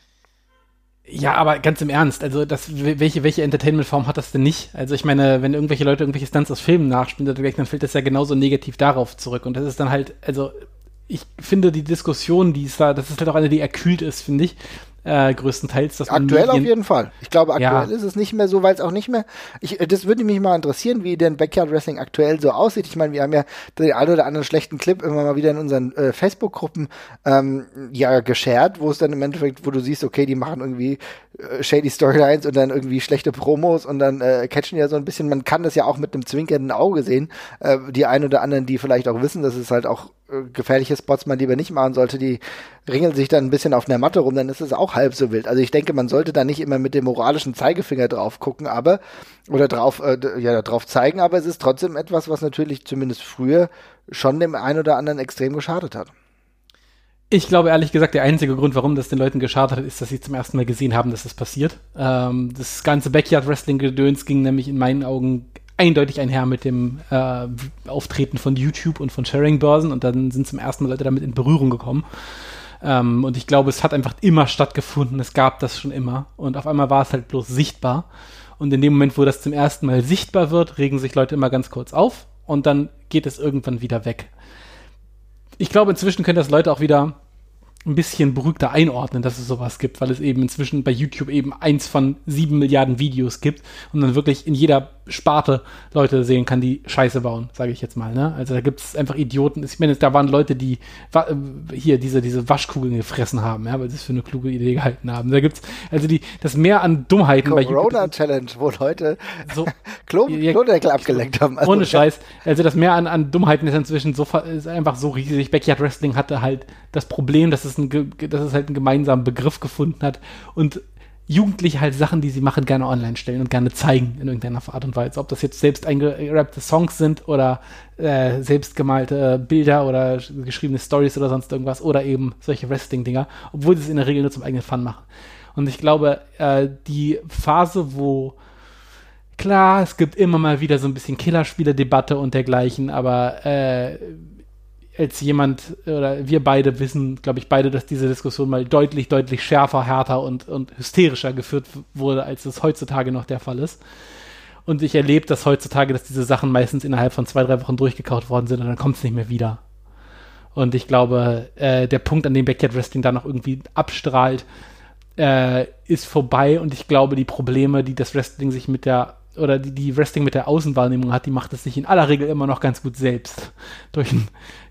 [SPEAKER 3] Ja, aber ganz im Ernst, also das, welche, welche Entertainment-Form hat das denn nicht? Also ich meine, wenn irgendwelche Leute irgendwelche Stunts aus Filmen nachspielen, dann fällt das ja genauso negativ darauf zurück. Und das ist dann halt, also ich finde die Diskussion, die ist da, das ist halt auch eine, die erkühlt ist, finde ich äh, größtenteils. Dass
[SPEAKER 2] aktuell auf jeden Fall. Ich glaube, aktuell ja. ist es nicht mehr so, weil es auch nicht mehr. Ich, das würde mich mal interessieren, wie denn Backyard Wrestling aktuell so aussieht. Ich meine, wir haben ja den einen oder anderen schlechten Clip immer mal wieder in unseren äh, Facebook-Gruppen ähm, ja geshared, wo es dann im Endeffekt, wo du siehst, okay, die machen irgendwie äh, shady Storylines und dann irgendwie schlechte Promos und dann äh, catchen ja so ein bisschen. Man kann das ja auch mit einem zwinkernden Auge sehen. Äh, die einen oder anderen, die vielleicht auch wissen, dass es halt auch äh, gefährliche Spots man lieber nicht machen sollte, die ringeln sich dann ein bisschen auf einer Matte rum, dann ist es auch halb so wild. Also ich denke, man sollte da nicht immer mit dem moralischen Zeigefinger drauf gucken, aber oder drauf äh, ja drauf zeigen, aber es ist trotzdem etwas, was natürlich zumindest früher schon dem einen oder anderen extrem geschadet hat.
[SPEAKER 3] Ich glaube ehrlich gesagt, der einzige Grund, warum das den Leuten geschadet hat, ist, dass sie zum ersten Mal gesehen haben, dass das passiert. Ähm, das ganze Backyard Wrestling Gedöns ging nämlich in meinen Augen eindeutig einher mit dem äh, Auftreten von YouTube und von Sharing-Börsen und dann sind zum ersten Mal Leute damit in Berührung gekommen. Ähm, und ich glaube, es hat einfach immer stattgefunden, es gab das schon immer und auf einmal war es halt bloß sichtbar. Und in dem Moment, wo das zum ersten Mal sichtbar wird, regen sich Leute immer ganz kurz auf und dann geht es irgendwann wieder weg. Ich glaube, inzwischen können das Leute auch wieder ein bisschen beruhigter einordnen, dass es sowas gibt, weil es eben inzwischen bei YouTube eben eins von sieben Milliarden Videos gibt und dann wirklich in jeder Sparte Leute sehen kann, die Scheiße bauen, sage ich jetzt mal. Ne? Also da gibt es einfach Idioten. Ich meine, da waren Leute, die äh, hier diese, diese Waschkugeln gefressen haben, ja, weil sie es für eine kluge Idee gehalten haben. Da gibt's also die das Mehr an Dummheiten
[SPEAKER 2] Corona bei YouTube. Corona Challenge, wo Leute so (laughs) Klodeckel abgelenkt haben.
[SPEAKER 3] Also, ohne (laughs) Scheiß. Also das Mehr an, an Dummheiten ist inzwischen so ist einfach so riesig. Backyard Wrestling hatte halt das Problem, dass es, ein, dass es halt einen gemeinsamen Begriff gefunden hat und Jugendliche halt Sachen, die sie machen, gerne online stellen und gerne zeigen in irgendeiner Art und Weise. Ob das jetzt selbst eingerappte Songs sind oder äh, selbst gemalte Bilder oder geschriebene Stories oder sonst irgendwas oder eben solche Wrestling-Dinger, obwohl sie es in der Regel nur zum eigenen Fun machen. Und ich glaube, äh, die Phase, wo klar, es gibt immer mal wieder so ein bisschen Killerspieler-Debatte und dergleichen, aber äh, als jemand oder wir beide wissen, glaube ich, beide, dass diese Diskussion mal deutlich, deutlich schärfer, härter und, und hysterischer geführt wurde, als es heutzutage noch der Fall ist. Und ich erlebe das heutzutage, dass diese Sachen meistens innerhalb von zwei, drei Wochen durchgekaut worden sind und dann kommt es nicht mehr wieder. Und ich glaube, äh, der Punkt, an dem Backyard Wrestling da noch irgendwie abstrahlt, äh, ist vorbei und ich glaube, die Probleme, die das Wrestling sich mit der oder die, die Wrestling mit der Außenwahrnehmung hat, die macht es sich in aller Regel immer noch ganz gut selbst. Durch ein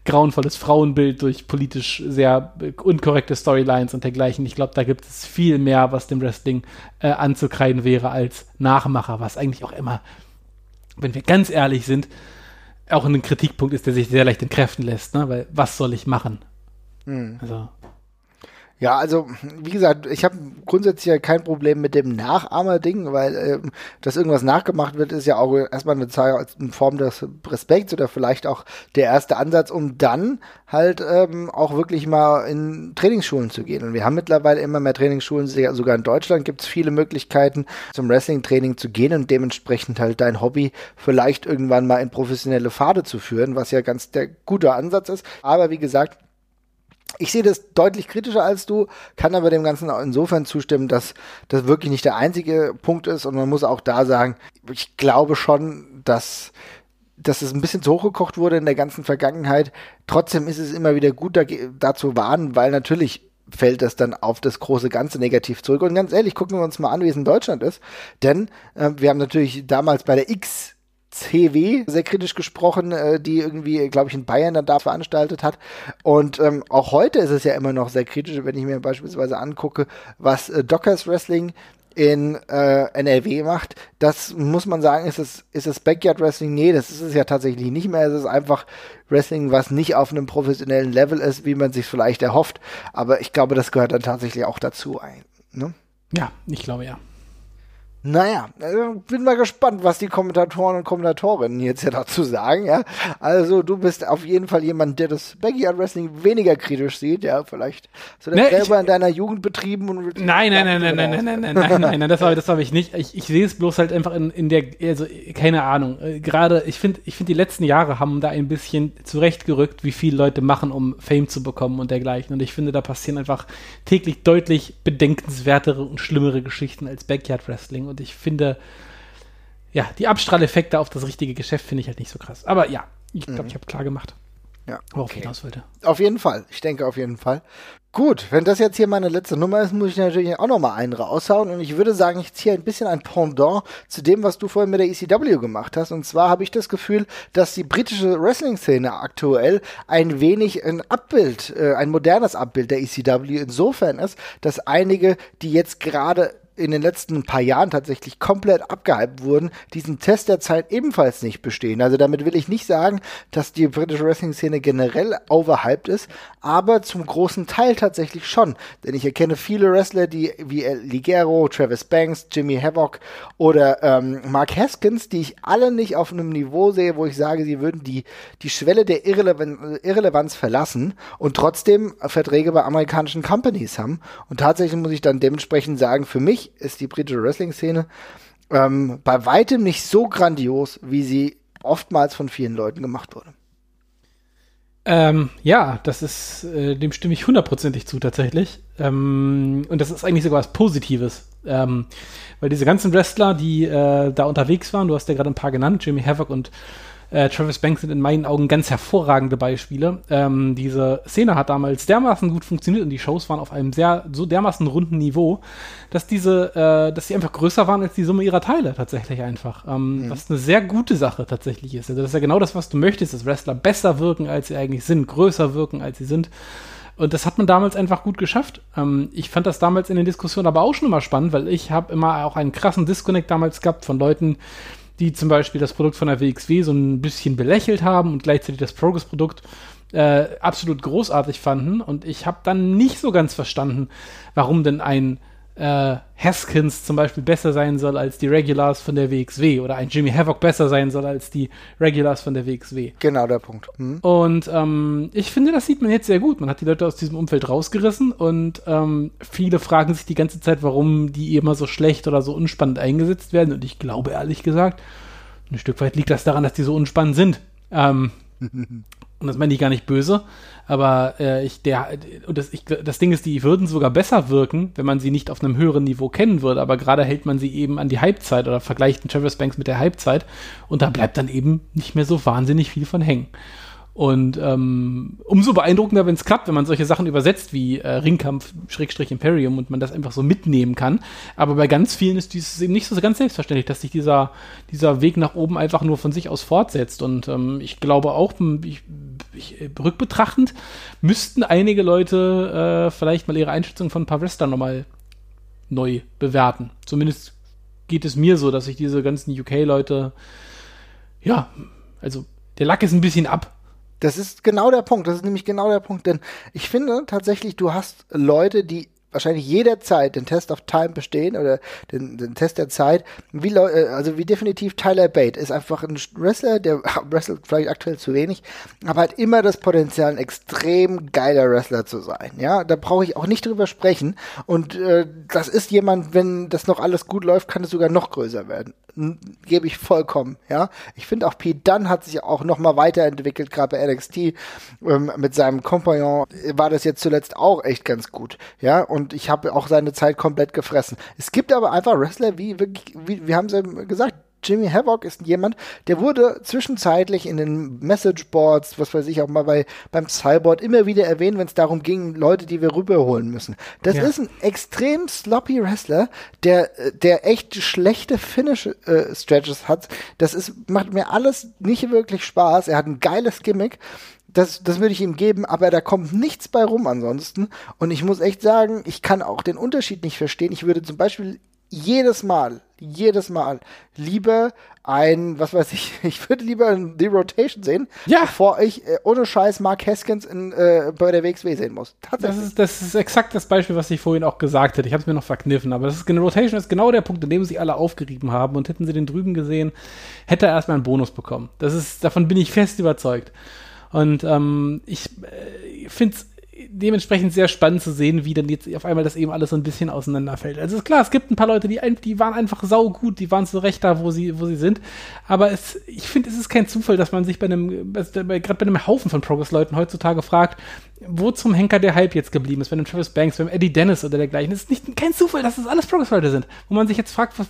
[SPEAKER 3] grauenvolles Frauenbild, durch politisch sehr unkorrekte Storylines und dergleichen. Ich glaube, da gibt es viel mehr, was dem Wrestling äh, anzukreiden wäre als Nachmacher, was eigentlich auch immer, wenn wir ganz ehrlich sind, auch ein Kritikpunkt ist, der sich sehr leicht entkräften lässt, ne? weil was soll ich machen?
[SPEAKER 2] Hm. Also ja, also wie gesagt, ich habe grundsätzlich ja kein Problem mit dem Nachahmer-Ding, weil äh, dass irgendwas nachgemacht wird, ist ja auch erstmal eine, eine Form des Respekts oder vielleicht auch der erste Ansatz, um dann halt ähm, auch wirklich mal in Trainingsschulen zu gehen. Und wir haben mittlerweile immer mehr Trainingsschulen, sogar in Deutschland gibt es viele Möglichkeiten, zum Wrestling-Training zu gehen und dementsprechend halt dein Hobby vielleicht irgendwann mal in professionelle Pfade zu führen, was ja ganz der gute Ansatz ist. Aber wie gesagt, Ich sehe das deutlich kritischer als du, kann aber dem Ganzen auch insofern zustimmen, dass das wirklich nicht der einzige Punkt ist und man muss auch da sagen, ich glaube schon, dass dass es ein bisschen zu hoch gekocht wurde in der ganzen Vergangenheit. Trotzdem ist es immer wieder gut, da, da zu warnen, weil natürlich fällt das dann auf das große Ganze negativ zurück. Und ganz ehrlich, gucken wir uns mal an, wie es in Deutschland ist. Denn äh, wir haben natürlich damals bei der X CW sehr kritisch gesprochen, äh, die irgendwie, glaube ich, in Bayern dann da veranstaltet hat. Und ähm, auch heute ist es ja immer noch sehr kritisch, wenn ich mir beispielsweise angucke, was äh, Dockers Wrestling in äh, NRW macht. Das muss man sagen, ist es, ist es Backyard Wrestling? Nee, das ist es ja tatsächlich nicht mehr. Es ist einfach Wrestling, was nicht auf einem professionellen Level ist, wie man sich vielleicht erhofft. Aber ich glaube, das gehört dann tatsächlich auch dazu ein. Ne?
[SPEAKER 3] Ja, ich glaube ja.
[SPEAKER 2] Naja, also bin mal gespannt, was die Kommentatoren und Kommentatorinnen jetzt ja dazu sagen, ja. Also du bist auf jeden Fall jemand, der das Backyard Wrestling weniger kritisch sieht, ja. Vielleicht hast du das ne, selber ich, in deiner Jugend betrieben und
[SPEAKER 3] Nein, nein, nein, nein, nein, nein, nein, nein, nein, nein, nein, das habe das hab ich nicht. Ich, ich sehe es bloß halt einfach in, in der, also keine Ahnung. Äh, gerade, ich finde, ich finde die letzten Jahre haben da ein bisschen zurechtgerückt, wie viele Leute machen, um Fame zu bekommen und dergleichen. Und ich finde, da passieren einfach täglich deutlich bedenkenswertere und schlimmere Geschichten als Backyard Wrestling und ich finde, ja, die Abstrahleffekte auf das richtige Geschäft finde ich halt nicht so krass. Aber ja, ich glaube, mhm. ich habe klar gemacht.
[SPEAKER 2] Ja, worauf okay. hinaus wollte. Auf jeden Fall. Ich denke auf jeden Fall. Gut, wenn das jetzt hier meine letzte Nummer ist, muss ich natürlich auch noch mal einen raushauen und ich würde sagen, ich ziehe ein bisschen ein Pendant zu dem, was du vorhin mit der ECW gemacht hast und zwar habe ich das Gefühl, dass die britische Wrestling-Szene aktuell ein wenig ein Abbild, äh, ein modernes Abbild der ECW insofern ist, dass einige, die jetzt gerade in den letzten paar Jahren tatsächlich komplett abgehypt wurden, diesen Test der Zeit ebenfalls nicht bestehen. Also damit will ich nicht sagen, dass die britische Wrestling-Szene generell overhyped ist, aber zum großen Teil tatsächlich schon. Denn ich erkenne viele Wrestler, die wie El Ligero, Travis Banks, Jimmy Havoc oder ähm, Mark Haskins, die ich alle nicht auf einem Niveau sehe, wo ich sage, sie würden die, die Schwelle der Irrelevan Irrelevanz verlassen und trotzdem Verträge bei amerikanischen Companies haben. Und tatsächlich muss ich dann dementsprechend sagen, für mich ist die britische Wrestling-Szene ähm, bei weitem nicht so grandios, wie sie oftmals von vielen Leuten gemacht wurde.
[SPEAKER 3] Ähm, ja, das ist, äh, dem stimme ich hundertprozentig zu tatsächlich. Ähm, und das ist eigentlich sogar was Positives. Ähm, weil diese ganzen Wrestler, die äh, da unterwegs waren, du hast ja gerade ein paar genannt, Jimmy Havoc und äh, Travis Banks sind in meinen Augen ganz hervorragende Beispiele. Ähm, diese Szene hat damals dermaßen gut funktioniert und die Shows waren auf einem sehr, so dermaßen runden Niveau, dass diese, äh, dass sie einfach größer waren als die Summe ihrer Teile tatsächlich einfach. Ähm, mhm. Was eine sehr gute Sache tatsächlich ist. Also das ist ja genau das, was du möchtest, dass Wrestler besser wirken, als sie eigentlich sind, größer wirken, als sie sind. Und das hat man damals einfach gut geschafft. Ähm, ich fand das damals in den Diskussionen aber auch schon immer spannend, weil ich habe immer auch einen krassen Disconnect damals gehabt von Leuten, die zum Beispiel das Produkt von der WXW so ein bisschen belächelt haben und gleichzeitig das Progress-Produkt äh, absolut großartig fanden. Und ich habe dann nicht so ganz verstanden, warum denn ein äh, Haskins zum Beispiel besser sein soll als die Regulars von der WXW oder ein Jimmy Havoc besser sein soll als die Regulars von der WXW.
[SPEAKER 2] Genau der Punkt.
[SPEAKER 3] Hm. Und ähm, ich finde, das sieht man jetzt sehr gut. Man hat die Leute aus diesem Umfeld rausgerissen und ähm, viele fragen sich die ganze Zeit, warum die immer so schlecht oder so unspannend eingesetzt werden. Und ich glaube ehrlich gesagt, ein Stück weit liegt das daran, dass die so unspannend sind. Ähm, (laughs) und das meine ich gar nicht böse, aber äh, ich, der, und das, ich, das Ding ist, die würden sogar besser wirken, wenn man sie nicht auf einem höheren Niveau kennen würde, aber gerade hält man sie eben an die Halbzeit oder vergleicht den Travis Banks mit der Halbzeit und da bleibt dann eben nicht mehr so wahnsinnig viel von hängen. Und ähm, umso beeindruckender, wenn es klappt, wenn man solche Sachen übersetzt wie äh, Ringkampf, Schrägstrich Imperium und man das einfach so mitnehmen kann. Aber bei ganz vielen ist dieses eben nicht so ganz selbstverständlich, dass sich dieser, dieser Weg nach oben einfach nur von sich aus fortsetzt. Und ähm, ich glaube auch, ich, ich, äh, rückbetrachtend müssten einige Leute äh, vielleicht mal ihre Einschätzung von Wrestlern nochmal neu bewerten. Zumindest geht es mir so, dass ich diese ganzen UK-Leute, ja, also der Lack ist ein bisschen ab
[SPEAKER 2] das ist genau der Punkt. Das ist nämlich genau der Punkt. Denn ich finde tatsächlich, du hast Leute, die wahrscheinlich jederzeit den Test of Time bestehen oder den, den Test der Zeit. Wie, äh, also wie definitiv Tyler Bate ist einfach ein Wrestler, der (laughs) wrestelt vielleicht aktuell zu wenig, aber hat immer das Potenzial, ein extrem geiler Wrestler zu sein. Ja, da brauche ich auch nicht drüber sprechen. Und äh, das ist jemand, wenn das noch alles gut läuft, kann es sogar noch größer werden. Gebe ich vollkommen, ja. Ich finde auch Pete Dunn hat sich auch noch mal weiterentwickelt, gerade bei NXT ähm, mit seinem Kompagnon war das jetzt zuletzt auch echt ganz gut, ja. Und ich habe auch seine Zeit komplett gefressen. Es gibt aber einfach Wrestler, wie, wie, wie wir haben sie gesagt, Jimmy Havoc ist jemand, der wurde zwischenzeitlich in den Messageboards, was weiß ich, auch mal bei, beim Cyborg immer wieder erwähnt, wenn es darum ging, Leute, die wir rüberholen müssen. Das ja. ist ein extrem sloppy Wrestler, der, der echt schlechte Finish-Stretches äh, hat. Das ist, macht mir alles nicht wirklich Spaß. Er hat ein geiles Gimmick. Das, das würde ich ihm geben, aber da kommt nichts bei rum ansonsten. Und ich muss echt sagen, ich kann auch den Unterschied nicht verstehen. Ich würde zum Beispiel jedes Mal, jedes Mal lieber ein, was weiß ich, (laughs) ich würde lieber die Rotation sehen,
[SPEAKER 3] ja.
[SPEAKER 2] bevor ich äh, ohne Scheiß Mark Haskins in, äh, bei der WXW sehen muss.
[SPEAKER 3] Tatsächlich. Das ist, das ist exakt das Beispiel, was ich vorhin auch gesagt hätte. Ich habe es mir noch verkniffen, aber das ist, eine Rotation ist genau der Punkt, in dem sie alle aufgerieben haben und hätten sie den drüben gesehen, hätte er erstmal einen Bonus bekommen. Das ist, davon bin ich fest überzeugt. Und ähm, ich äh, finde es dementsprechend sehr spannend zu sehen, wie dann jetzt auf einmal das eben alles so ein bisschen auseinanderfällt. Also ist klar, es gibt ein paar Leute, die, die waren einfach saugut, die waren so recht da, wo sie, wo sie sind. Aber es, ich finde, es ist kein Zufall, dass man sich bei einem, gerade bei einem Haufen von Progress-Leuten heutzutage fragt, wo zum Henker der Hype jetzt geblieben ist, bei einem Travis Banks, beim Eddie Dennis oder dergleichen. Es ist nicht kein Zufall, dass das alles Progress-Leute sind, wo man sich jetzt fragt, was,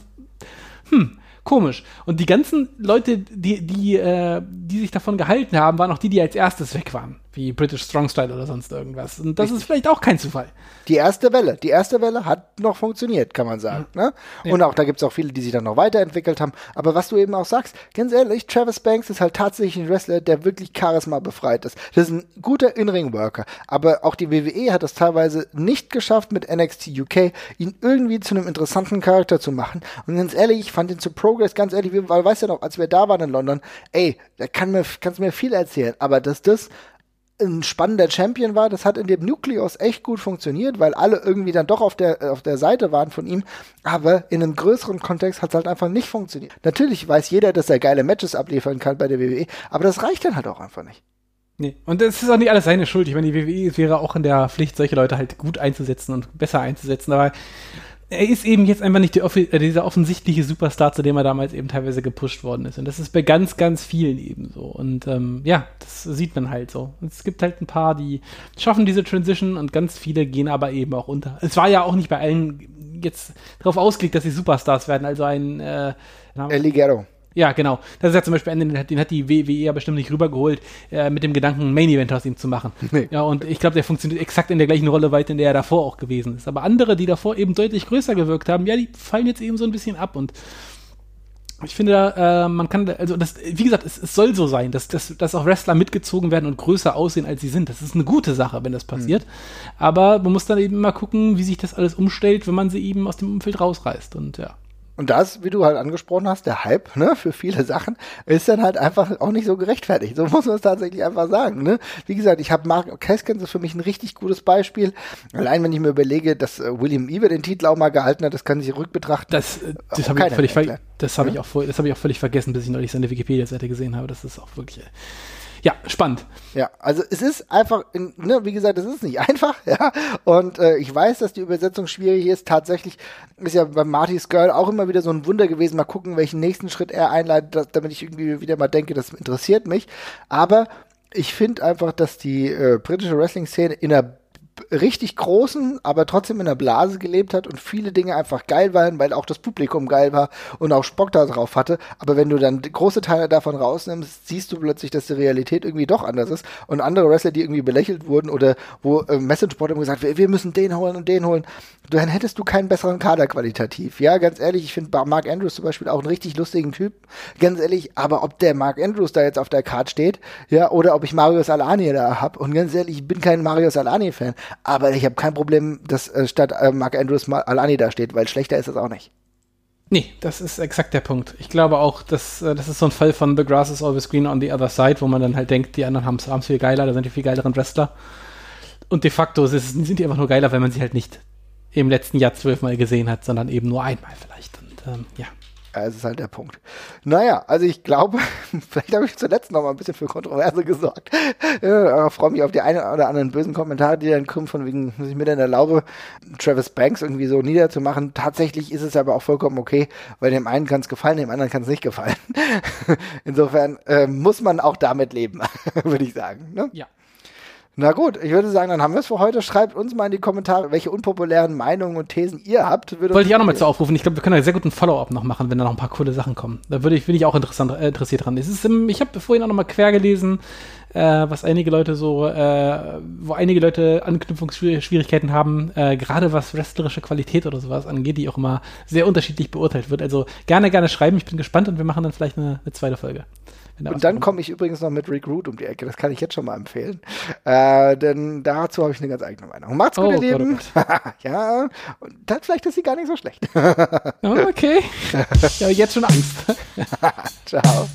[SPEAKER 3] hm, komisch. Und die ganzen Leute, die, die, äh, die sich davon gehalten haben, waren auch die, die als erstes weg waren wie British Strong Style oder sonst irgendwas. Und das Richtig. ist vielleicht auch kein Zufall.
[SPEAKER 2] Die erste Welle, die erste Welle hat noch funktioniert, kann man sagen. Mhm. Ne? Und ja. auch da gibt es auch viele, die sich dann noch weiterentwickelt haben. Aber was du eben auch sagst, ganz ehrlich, Travis Banks ist halt tatsächlich ein Wrestler, der wirklich Charisma befreit ist. Das ist ein guter In-Ring-Worker. Aber auch die WWE hat es teilweise nicht geschafft, mit NXT UK ihn irgendwie zu einem interessanten Charakter zu machen. Und ganz ehrlich, ich fand ihn zu Progress, ganz ehrlich, weil weißt du noch, als wir da waren in London, ey, da kann mir, kannst mir viel erzählen. Aber dass das ein spannender Champion war. Das hat in dem Nucleus echt gut funktioniert, weil alle irgendwie dann doch auf der, auf der Seite waren von ihm. Aber in einem größeren Kontext hat es halt einfach nicht funktioniert. Natürlich weiß jeder, dass er geile Matches abliefern kann bei der WWE, aber das reicht dann halt auch einfach nicht.
[SPEAKER 3] Nee, und das ist auch nicht alles seine Schuld. Ich meine, die WWE wäre auch in der Pflicht, solche Leute halt gut einzusetzen und besser einzusetzen, aber er ist eben jetzt einfach nicht die, äh, dieser offensichtliche Superstar, zu dem er damals eben teilweise gepusht worden ist. Und das ist bei ganz, ganz vielen eben so. Und ähm, ja, das sieht man halt so. Und es gibt halt ein paar, die schaffen diese Transition und ganz viele gehen aber eben auch unter. Es war ja auch nicht bei allen jetzt darauf ausgelegt, dass sie Superstars werden. Also ein äh,
[SPEAKER 2] El Ligero.
[SPEAKER 3] Ja, genau. Das ist ja zum Beispiel einen, den hat die WWE ja bestimmt nicht rübergeholt, äh, mit dem Gedanken, Main Event aus ihm zu machen. (laughs) Nee. Ja, und ich glaube, der funktioniert exakt in der gleichen Rolle weit, in der er davor auch gewesen ist. Aber andere, die davor eben deutlich größer gewirkt haben, ja, die fallen jetzt eben so ein bisschen ab und ich finde, äh, man kann, also das, wie gesagt, es, es soll so sein, dass, dass, dass auch Wrestler mitgezogen werden und größer aussehen, als sie sind. Das ist eine gute Sache, wenn das passiert. Mhm. Aber man muss dann eben mal gucken, wie sich das alles umstellt, wenn man sie eben aus dem Umfeld rausreißt. Und ja.
[SPEAKER 2] Und das, wie du halt angesprochen hast, der Hype, ne, für viele Sachen, ist dann halt einfach auch nicht so gerechtfertigt. So muss man es tatsächlich einfach sagen, ne. Wie gesagt, ich habe Mark Keskens ist für mich ein richtig gutes Beispiel. Allein wenn ich mir überlege, dass äh, William Eber den Titel auch mal gehalten hat, das kann sich rückbetrachten.
[SPEAKER 3] Das, äh, das habe ich völlig, das habe ich auch, das habe ich auch völlig vergessen, bis ich neulich seine Wikipedia-Seite gesehen habe. Das ist auch wirklich, äh, ja, spannend.
[SPEAKER 2] Ja, also es ist einfach, ne, wie gesagt, es ist nicht (laughs) einfach, ja. Und äh, ich weiß, dass die Übersetzung schwierig ist. Tatsächlich ist ja bei Marty's Girl auch immer wieder so ein Wunder gewesen. Mal gucken, welchen nächsten Schritt er einleitet, dass, damit ich irgendwie wieder mal denke, das interessiert mich. Aber ich finde einfach, dass die äh, britische Wrestling-Szene in der richtig großen, aber trotzdem in der Blase gelebt hat und viele Dinge einfach geil waren, weil auch das Publikum geil war und auch Spock da drauf hatte. Aber wenn du dann große Teile davon rausnimmst, siehst du plötzlich, dass die Realität irgendwie doch anders ist. Und andere Wrestler, die irgendwie belächelt wurden oder wo äh, Messageboard haben gesagt, wir, wir müssen den holen und den holen, dann hättest du keinen besseren Kader qualitativ. Ja, ganz ehrlich, ich finde Mark Andrews zum Beispiel auch einen richtig lustigen Typ. Ganz ehrlich, aber ob der Mark Andrews da jetzt auf der Card steht, ja, oder ob ich Marius Alani da hab, und ganz ehrlich, ich bin kein Marius Alani-Fan, aber ich habe kein Problem, dass äh, statt äh, Mark Andrews Alani da steht, weil schlechter ist es auch nicht.
[SPEAKER 3] Nee, das ist exakt der Punkt. Ich glaube auch, dass äh, das ist so ein Fall von The Grass is always green on the other side, wo man dann halt denkt, die anderen haben es viel geiler, da sind die viel geileren Wrestler. Und de facto ist, sind die einfach nur geiler, wenn man sie halt nicht im letzten Jahr zwölfmal gesehen hat, sondern eben nur einmal vielleicht. Und ähm, ja.
[SPEAKER 2] Es ist halt der Punkt. Naja, also ich glaube, (laughs) vielleicht habe ich zuletzt noch mal ein bisschen für Kontroverse gesorgt. Ja, freue mich auf die einen oder anderen bösen Kommentare, die dann kommen, von wegen, muss ich mir dann erlaube, Travis Banks irgendwie so niederzumachen. Tatsächlich ist es aber auch vollkommen okay, weil dem einen kann es gefallen, dem anderen kann es nicht gefallen. (laughs) Insofern äh, muss man auch damit leben, (laughs) würde ich sagen. Ne?
[SPEAKER 3] Ja.
[SPEAKER 2] Na gut, ich würde sagen, dann haben wir es für heute. Schreibt uns mal in die Kommentare, welche unpopulären Meinungen und Thesen ihr habt.
[SPEAKER 3] Würde Wollte ich auch nochmal zu aufrufen. Ich glaube, wir können da sehr gut ein Follow-up noch machen, wenn da noch ein paar coole Sachen kommen. Da würde ich, bin ich auch interessant, äh, interessiert dran. Es ist, im, ich habe vorhin auch nochmal quer gelesen, äh, was einige Leute so, äh, wo einige Leute Anknüpfungsschwierigkeiten haben, äh, gerade was wrestlerische Qualität oder sowas angeht, die auch immer sehr unterschiedlich beurteilt wird. Also gerne, gerne schreiben. Ich bin gespannt und wir machen dann vielleicht eine, eine zweite Folge.
[SPEAKER 2] Und dann komme ich übrigens noch mit Recruit um die Ecke. Das kann ich jetzt schon mal empfehlen. Äh, denn dazu habe ich eine ganz eigene Meinung. Macht's gut, oh, ihr Lieben. Oh (laughs) ja, und dann vielleicht ist sie gar nicht so schlecht. (laughs)
[SPEAKER 3] okay. (laughs) Ich habe jetzt schon Angst.
[SPEAKER 2] Ciao.